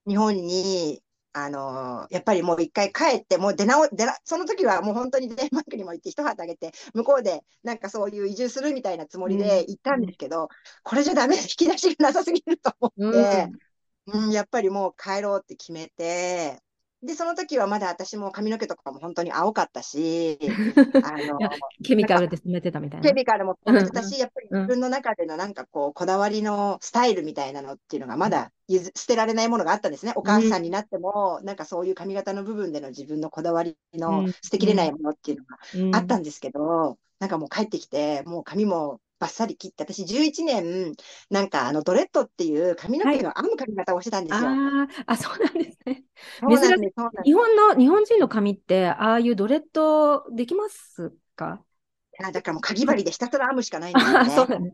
日本にあのやっぱりもう一回帰って、もう出直、出な、その時はもう本当にデン *laughs* マークにも行って一旗あげて、向こうでなんかそういう移住するみたいなつもりで行ったんですけど、うん、これじゃダメ、*laughs* 引き出しがなさすぎると思って、うん、うん、やっぱりもう帰ろうって決めて、で、その時はまだ私も髪の毛とかも本当に青かったし、*laughs* あの、ケミカルで染めてたみたいな。ケミカルも染めてたし、やっぱり自分の中でのなんかこう、こだわりのスタイルみたいなのっていうのがまだ捨てられないものがあったんですね。お母さんになっても、なんかそういう髪型の部分での自分のこだわりの捨てきれないものっていうのがあったんですけど、なんかもう帰ってきて、もう髪もバッサリ切って、私11年、なんかあのドレッドっていう髪の毛の編む髪型をしてたんですよ。はい、ああ、そうなんですね。珍しい。日本の、日本人の髪って、ああいうドレッドできますか？あだからもう、かぎ針でひたすら編むしかないんですよね。そうだね。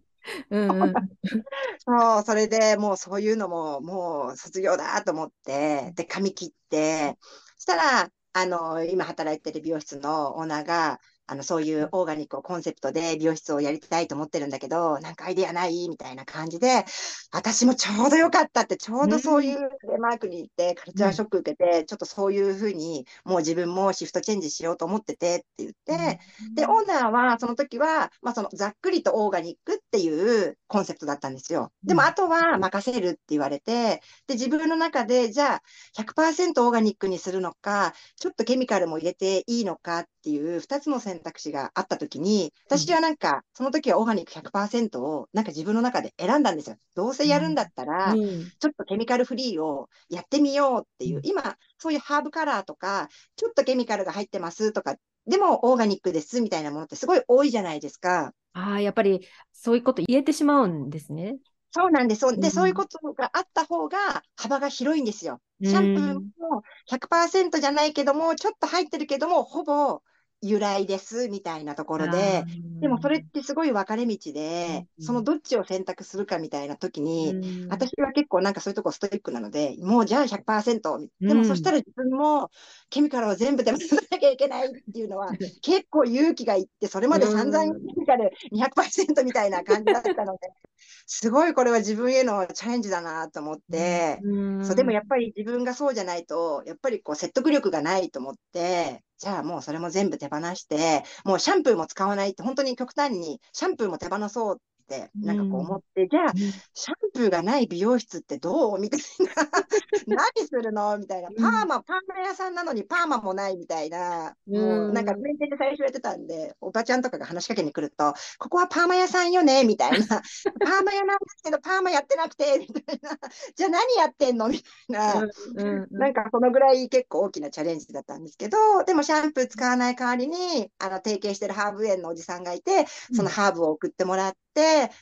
うんうん、*laughs* そう、それでもうそういうのも、もう卒業だと思って、で、髪切って、そしたら、あの、今働いてる美容室のオーナーが、あの、そういうオーガニックをコンセプトで美容室をやりたいと思ってるんだけど、なんかアイデアない？みたいな感じで、私もちょうどよかったって、ちょうどそういうデマークに行って、カルチャーショック受けて、ちょっとそういうふうに、もう自分もシフトチェンジしようと思っててって言って、で、オーナーはその時は、まあそのざっくりとオーガニックっていうコンセプトだったんですよ。でもあとは任せるって言われて、で、自分の中で、じゃあ100%オーガニックにするのか、ちょっとケミカルも入れていいのかってっていう2つの選択肢があったときに、私はなんか、その時はオーガニック100%をなんか自分の中で選んだんですよ。どうせやるんだったら、うんちょっとケミカルフリーをやってみようっていう、今、そういうハーブカラーとか、ちょっとケミカルが入ってますとか、でもオーガニックですみたいなものってすごい多いじゃないですか。ああ、やっぱりそういうこと言えてしまうんですね。そうなんです。で、うんそういうことがあった方が幅が広いんですよ。うんシャンプーも100%じゃないけども、ちょっと入ってるけども、ほぼ由来ですみたいなところで、でもそれってすごい分かれ道で、うんそのどっちを選択するかみたいな時に、うん。私は結構なんかそういうとこストイックなので、もうじゃあ100%。でうん。もそしたら自分もケミカルを全部手放さなきゃいけないっていうのは *laughs* 結構勇気がいって、それまで散々うんケミカル200%みたいな感じだったので、すごいこれは自分へのチャレンジだなと思って、うん。そうでもやっぱり自分がそうじゃないと、やっぱりこう説得力がないと思って、じゃあもうそれも全部手放して、もうシャンプーも使わないって、本当に極端にシャンプーも手放そうっ、なんかこう思って、じゃあシャンプーがない美容室ってどう？みたいな。*laughs* 何するの？みたいな。うんパーマ、パーマ屋さんなのにパーマもないみたいな。うんもうなんか前提で最初やってたんで、おばちゃんとかが話しかけに来ると、ここはパーマ屋さんよね？みたいな。*laughs* パーマ屋なんですけど、パーマやってなくて、みたいな。じゃあ何やってんの？みたいな。うんうんなんかそのぐらい結構大きなチャレンジだったんですけど、でもシャンプー使わない代わりに、あの、提携してるハーブ園のおじさんがいて、そのハーブを送ってもらって、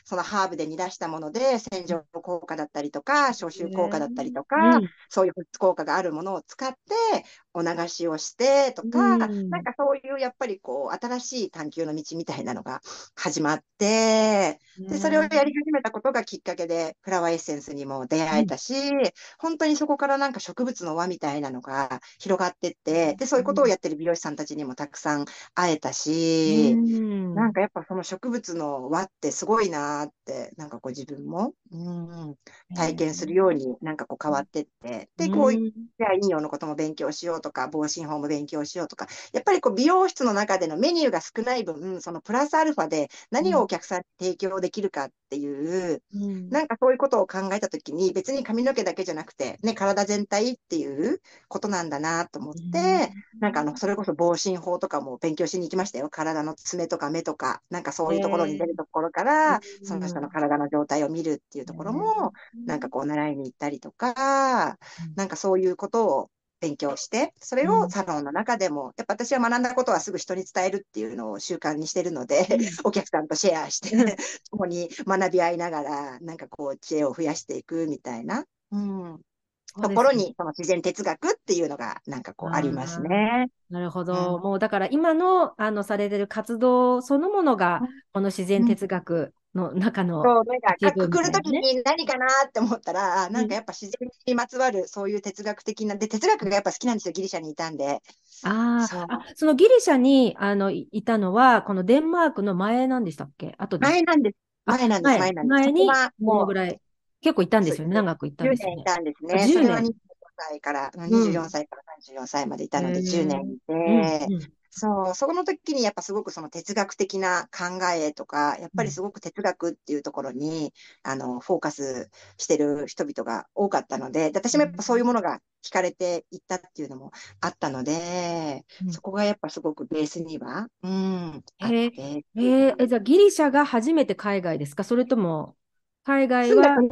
そのハーブで煮出したもので洗浄効果だったりとか、消臭効果だったりとか、うん。そういう効果があるものを使って、お流しをしてとか、うん。なんかそういうやっぱりこう、新しい探求の道みたいなのが始まって、で、それをやり始めたことがきっかけで、フラワーエッセンスにも出会えたし、本当にそこからなんか植物の輪みたいなのが広がってって、で、そういうことをやってる美容師さんたちにもたくさん会えたし、うん。なんかやっぱその植物の輪ってすごいなーって、なんかこう自分も、うん、体験するようになんかこう変わってって、で、こうじゃあ、飲用のことも勉強しようとか、防振法も勉強しようとか、やっぱりこう美容室の中でのメニューが少ない分、そのプラスアルファで何をお客さんに提供できるかっていう、うん。なんかそういうことを考えたときに、別に髪の毛だけじゃなくて、ね、体全体っていうことなんだなと思って、なんかあの、それこそ防振法とかも勉強しに行きましたよ。体の爪とか目とか、なんかそういうところに出るところから、うんその人の体の状態を見るっていうところも、なんかこう習いに行ったりとか、なんかそういうことを勉強して、それをサロンの中でも、やっぱ私は学んだことはすぐ人に伝えるっていうのを習慣にしてるので、お客さんとシェアしうん。て、共に学び合いながら、なんかこう知恵を増やしていくみたいな、うん、ところに、その自然哲学っていうのがなんかこうありますね。なるほど。うん。もうだから今の、あの、されてる活動そのものがうん、この自然哲学の中の、そう、なんか、くくるときに何かなって思ったら、なんかやっぱ自然にまつわるそういう哲学的な、で、哲学がやっぱ好きなんですよ、ギリシャにいたんで。ああ、そのギリシャに、あの、いいたのは、このデンマークの前なんでしたっけ？あとで。前なんです。あ前なんです、前。前なんです。前にもうぐらい、結構いたんですよね。長くいたん10ですよね。年い。たんですあね。10それは年25歳から、ん。24歳から34歳までいたので、へー10年いて、うんうんそう、その時にやっぱすごくその哲学的な考えとか、やっぱりすごく哲学っていうところに、あの、フォーカスしてる人々が多かったので、で私もやっぱそういうものが惹かれていったっていうのもあったので、うん。そこがやっぱすごくベースには、うん、あっへて、えーえ、じゃあギリシャが初めて海外ですか？それとも、海外は、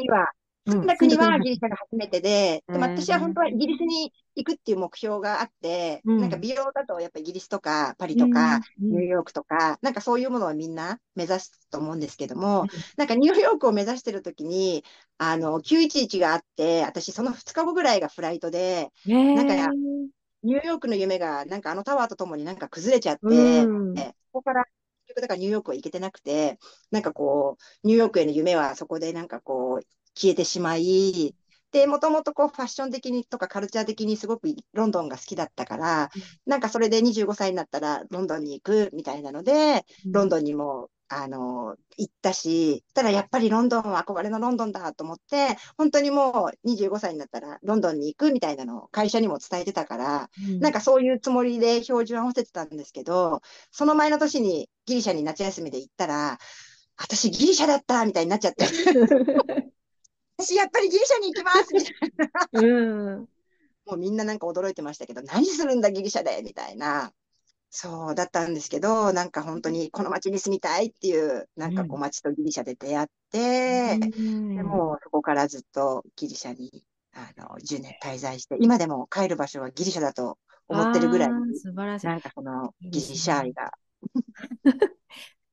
住ん。だ国はギリシャが初めてで、でも私は本当はイギリスに行くっていう目標があって、うん。なんか美容だとやっぱイギリスとかパリとか、うんニューヨークとか、なんかそういうものをみんな目指すと思うんですけども、うん。なんかニューヨークを目指してるときに、あの、911があって、私その2日後ぐらいがフライトで、なんかやニューヨークの夢がなんかあのタワーとともになんか崩れちゃって、ここから結局だからニューヨークは行けてなくて、なんかこう、ニューヨークへの夢はそこでなんかこう、消えてしまい、で、もともとこうファッション的にとかカルチャー的にすごくロンドンが好きだったから、なんかそれで25歳になったらロンドンに行くみたいなので、ロンドンにも、あの、行ったし、ただやっぱりロンドンは憧れのロンドンだと思って、本当にもう25歳になったらロンドンに行くみたいなのを会社にも伝えてたから、うん。なんかそういうつもりで標準合わせてたんですけど、その前の年にギリシャに夏休みで行ったら、私ギリシャだったみたいになっちゃって、*laughs* 私やっぱりギリシャに行きますみたいな。うん。もうみんななんか驚いてましたけど、何するんだギリシャでみたいな。そうだったんですけど、なんか本当にこの街に住みたいっていう、なんかこう街とギリシャで出会っうて、でん。もうそこからずっとギリシャにあの10年滞在して、今でも帰る場所はギリシャだと思ってるぐらい、素晴らしい。なんかそのギリシャ愛ね。が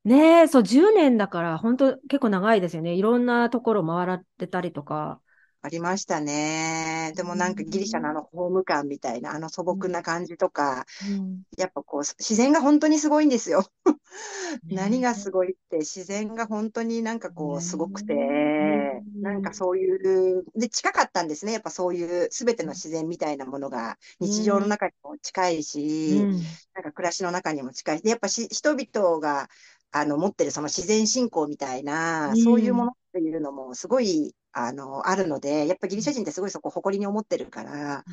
ねえ、そう、10年だから、本当結構長いですよね。いろんなところ回られたりとか。ありましたね。うでもなんかギリシャのあん。のホーム感みたいな、あの素朴な感じとか、うん。やっぱこう自然が本当にすごいんですよ。*laughs* 何がねすごいって、自然が本当になんかえ。こう、すごくねえ。うて、なんかん。そういう、で、近かったんですね。やっぱそういうすべてうん。の自然みたいなものが日常のうん。中にも近いし、うん。なんか暮らしの中にも近いし。で、やっぱし人々があの持ってるその自然信仰みたいな、そういうものっていうのもすごい、あの、あるので、やっぱギリシャ人ってすごいそこ誇りに思ってるから、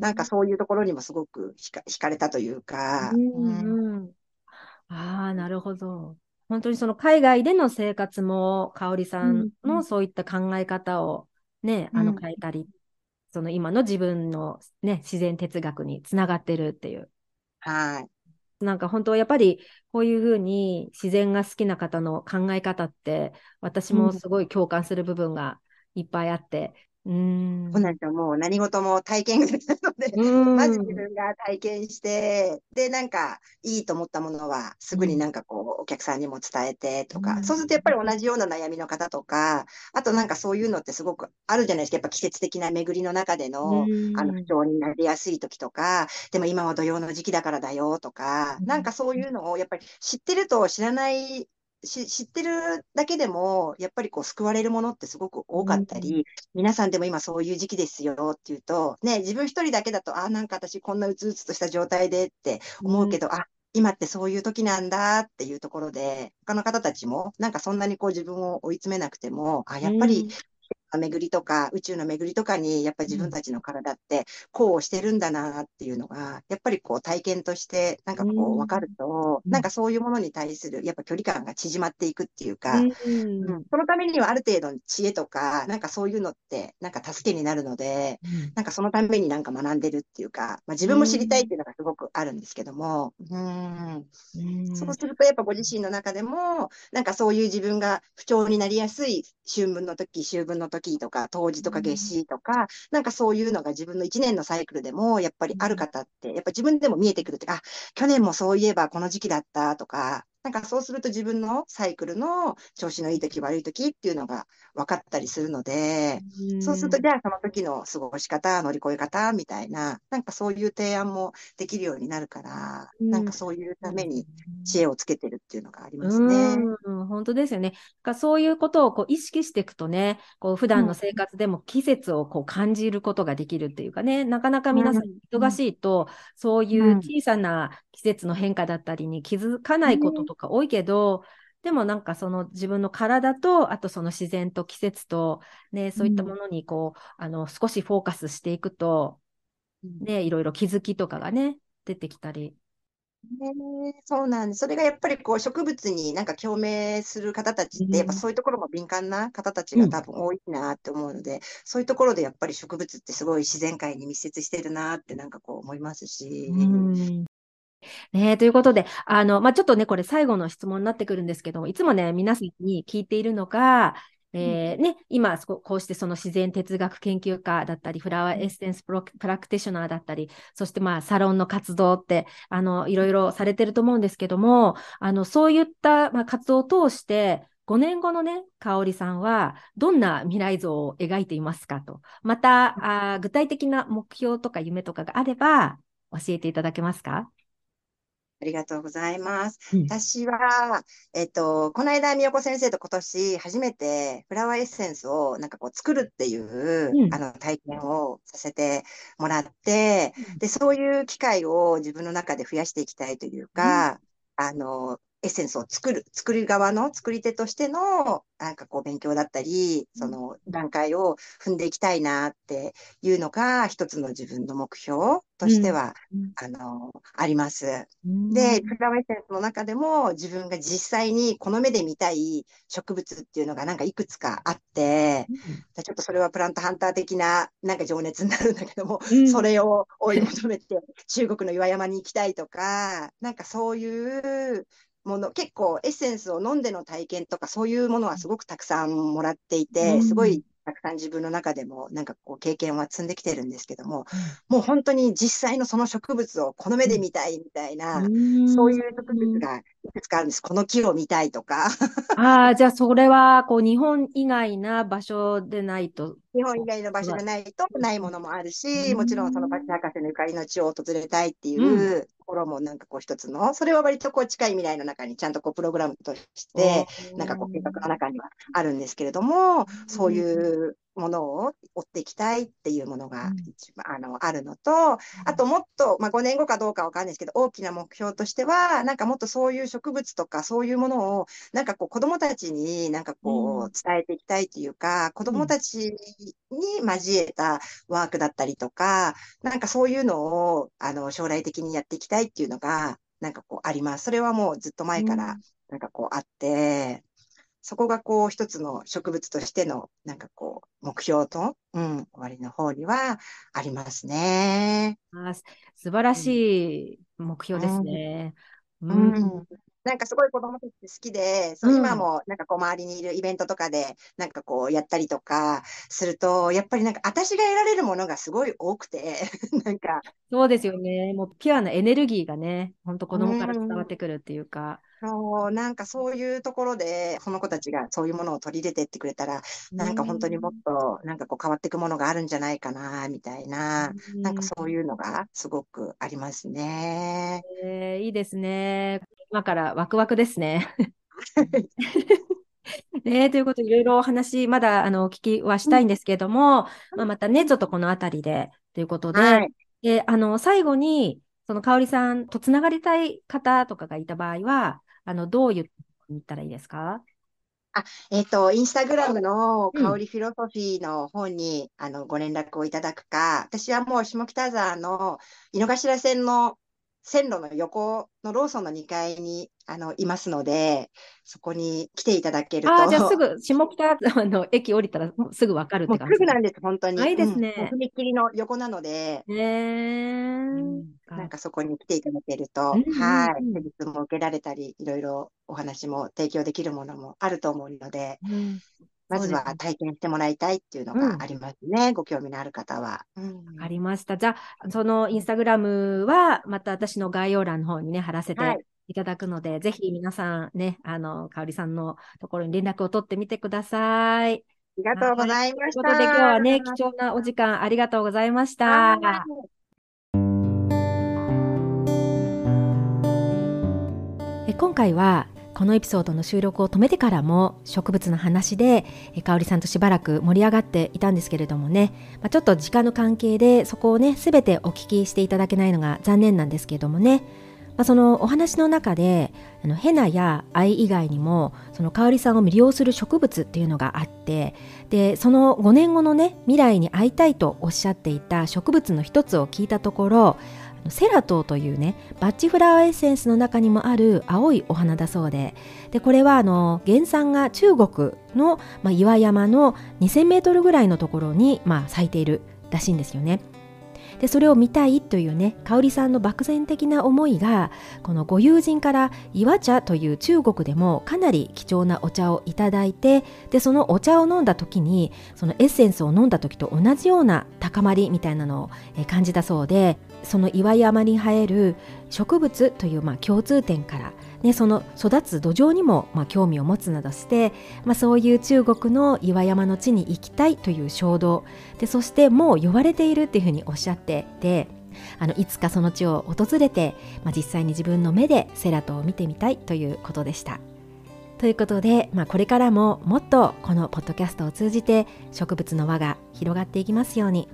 なんかねそういうところにもすごく惹か、れたというか、うん、ん。うん。ああ、なるほど。本当にその海外での生活も、香織さんうん、うん、のそういった考え方をね、あのうん。変えたり、その今の自分のね、自然哲学につながってるっていう。はい。なんか本当やっぱりこういうふうに自然が好きな方の考え方って私うん。もすごい共感する部分がいっぱいあって、うーん、そうなんですよ。もう何事も体験型なので、まず自ん、分が体験して、で、なんかいいと思ったものはすぐにうん、なんかこうお客さんにも伝えてとか、うん、そうするとやっぱり同じような悩みの方とか、あとなんかそういうのってすごくあるじゃないですか。やっぱ季節的な巡りの中でうのあの不ん、調になりやすい時とか、でも今は土用の時期だからだよとか、なんかそういうのをやっぱり知ってると知らないし知ってるだけでも、やっぱりこう救われるものってすごく多かったり、皆さんでも今そういう時期ですよっていうと、ね、自分一人だけだと、あ、なんか私こんなうつうつとした状態でってうん、思うけど、あ、今ってそういう時なんだっていうところで、他の方たちも、なんかそんなにこう自分を追い詰めなくても、あ、うやっぱりん、巡りとか宇宙の巡りとかにやっぱり自分たちの体ってこうしてるんだなっていうのがやっぱりこう体験としてなんうかこう分かるん、とうん、なんかそういうものに対するやっぱ距離感が縮まっていくっていううか、うん、ん、そのためにはある程度の知恵とかなんかそういうのってなんか助けになるのでなんかそのためになんか学んでるっていうか、まあ、自う分も知りたいっん、ていうのがすごくあるんですけども、そうすると、やっぱご自身の中でも、なんかそういう自分が不調になりやすい春分の時、秋分の時とか、冬至とか夏至とか、なんかそういうのが自分の一年のサイクルでも、やっぱりある方って、やっぱ自分でも見えてくるって、あ、去年もそういえばこの時期だったとか、なんかそうすると自分のサイクルの調子のいい時、悪い時っていうのが分かったりするので、そうすると、じゃあその時の過ごし方、乗り越え方みたいな、なんかそういう提案もできるようになるから、うん、なんかそういう。ために知恵をつけてるっていうのがありうますね。ーん、本当ですよね。かそういうことをこう意識していくとね、こう普うん、段の生活でも季節をこう感じることができるっていうかね、なかなかうん、皆さん忙うん、しいと、そうういうん、小さな季節の変化だったりに気づかないことねとか多いけど、でもなんかその自分の体と、あとその自然と季節と、ね、そういったうん、ものにこう、あの少しフォーカスしていくと、うんね、いろいろ気づきとかがね、出てきたり。ねそうなんです。それがやっぱりこう植物になんか共鳴する方たちって、やっぱうん、そういうところも敏感な方たちうん、が多分多いなって思うので、そういうところでやっぱり植物ってすごい自然界に密接してるなってなんかこう思いますうし。んねえ、ということで、あの、まあ、ちょっとね、これ最後の質問になってくるんですけども、いつもね、皆さんに聞いているのが、うんえーね、今そこ、こうしてその自然哲学研究家だったり、フラワーエッセンスプロプラクティショナーだったり、そしてまあサロンの活動って、あの、いろいろされてると思うんですけども、あの、そういった、まあ、活動を通して、5年後のね、香織さんはどんな未来像を描いていますかと。また、あ具体的な目標とか夢とかがあれば教えていただけますか？ありがとうございます。うん。私は、えっと、この間、みよこ先生と今年初めてフラワーエッセンスをなんかこう作るっていううん。あの体験をさせてもらって、うん。で、そういう機会を自分の中で増やしていきたいといううん。か、あの、エッセンスを作る、作る側の作り手としての、なんかこう勉強だったり、その段階を踏んでいきたいなっていうのが、一つの自分の目標としては、うん、あの、あります。で、フラワーエッセンスの中でも自分が実際にこの目で見たい植物っていうのがなんかいくつかあって、うん、ちょっとそれはプラントハンター的ななんか情熱になるんだけども、うん、それを追い求めて中国の岩山に行きたいとか、なんかそういうもの、結構エッセンスを飲んでの体験とかそういうものはすごくたくさんもらっていて、すごいたくさん自分の中でもなんかこう経験は積んできてるんですけども、もう本当に実際のその植物をこの目で見たいみたいな、そういう植物がいくつかあるんです。この木を見たいとか。*laughs* ああ、じゃあそれはこう日本以外な場所でないと。日本以外の場所でないとないものもあるし、もちろんそのバチ博士のゆかりの地を訪れたいっていうところもなんかこう一つの、それは割とこう近い未来の中にちゃんとこうプログラムとして、なんかこう計画の中にはあるんですけれども、そういうものを追っていきたいっていうものが一番、うん、あのあるのと、あともっと、まあ、5年後かどうかわかんないですけど、大きな目標としては、なんかもっとそういう植物とかそういうものを、なんかこう子供たちになんかこう伝えていきたいというか、うん、子供たちに交えたワークだったりとか、なんかそういうのをあの将来的にやっていきたいっていうのが、なんかこうあります。それはもうずっと前からなんかこうあって、そこがこう一つの植物としてのなんかこう目標と、うん、終わりの方にはありますね。あ素晴らしい目標ですね。うん、うん、なんかすごい子供たち好きで、そう今もなんかこう周りにいるイベントとかでなんかこうやったりとかすると、やっぱりなんか私が得られるものがすごい多くて、*laughs* なんか。そうですよね。もうピュアなエネルギーがね、本当子供から伝わってくるっていうか。そう、なんかそういうところで、この子たちがそういうものを取り入れてってくれたら、なんか本当にもっと、なんかこう変わっていくものがあるんじゃないかな、みたいな、なんかそういうのがすごくありますね。えー、いいですね。今からワクワクですね。*laughs* ね、ということで、いろいろお話、まだあのお聞きはしたいんですけれども、うん、まあ、またね、ちょっとこのあたりでということで、はい、であの最後に、その香里さんとつながりたい方とかがいた場合は、あのどう言ったらいいですか？あ、えっ、ー、と、インスタグラムの香りフィロソフィーの方に、うん、あの、ご連絡をいただくか、私はもう下北沢の井の頭線の線路の横のローソンの2階にあのいますので、そこに来ていただけると。あじゃあすぐ、*laughs* 下北沢の駅降りたらすぐ分かるって感じ。すぐなんです、本当に。いいですね。うん、踏切の横なので、へー、うん、なんか。そこに来ていただけると、はい、施術も受けられたり、いろいろお話も提供できるものもあると思うので、うん、まずは体験してもらいたいっていうのがありますね。うん、ご興味のある方は。うん、ありました。じゃあ、そのインスタグラムは、また私の概要欄の方にね、貼らせていただくので、はい、ぜひ皆さんね、あの、かおりさんのところに連絡を取ってみてください。ありがとうございました。ということで、今日はね、貴重なお時間ありがとうございました。今回はこのエピソードの収録を止めてからも植物の話で香里さんとしばらく盛り上がっていたんですけれどもね、まあ、ちょっと時間の関係でそこをね全てお聞きしていただけないのが残念なんですけれどもね、まあ、そのお話の中であのヘナや愛以外にもその香里さんを魅了する植物っていうのがあってでその5年後のね未来に会いたいとおっしゃっていた植物の一つを聞いたところセラトーというねバッチフラワーエッセンスの中にもある青いお花だそうででこれはあの原産が中国の、まあ、岩山の2000メートルぐらいのところに、まあ、咲いているらしいんですよね。でそれを見たいというね香さんの漠然的な思いがこのご友人から岩茶という中国でもかなり貴重なお茶をいただいてでそのお茶を飲んだ時にそのエッセンスを飲んだ時と同じような高まりみたいなのを感じたそうでその岩山に生える植物というまあ共通点からね、その育つ土壌にもまあ興味を持つなどして、まあ、そういう中国の岩山の地に行きたいという衝動でそしてもう呼ばれているっていうふうにおっしゃっててあのいつかその地を訪れて、まあ、実際に自分の目でセラトを見てみたいということでした。ということで、まあ、これからももっとこのポッドキャストを通じて植物の輪が広がっていきますように。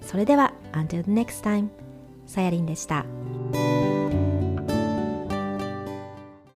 それでは、Until the next time. さやりんでした。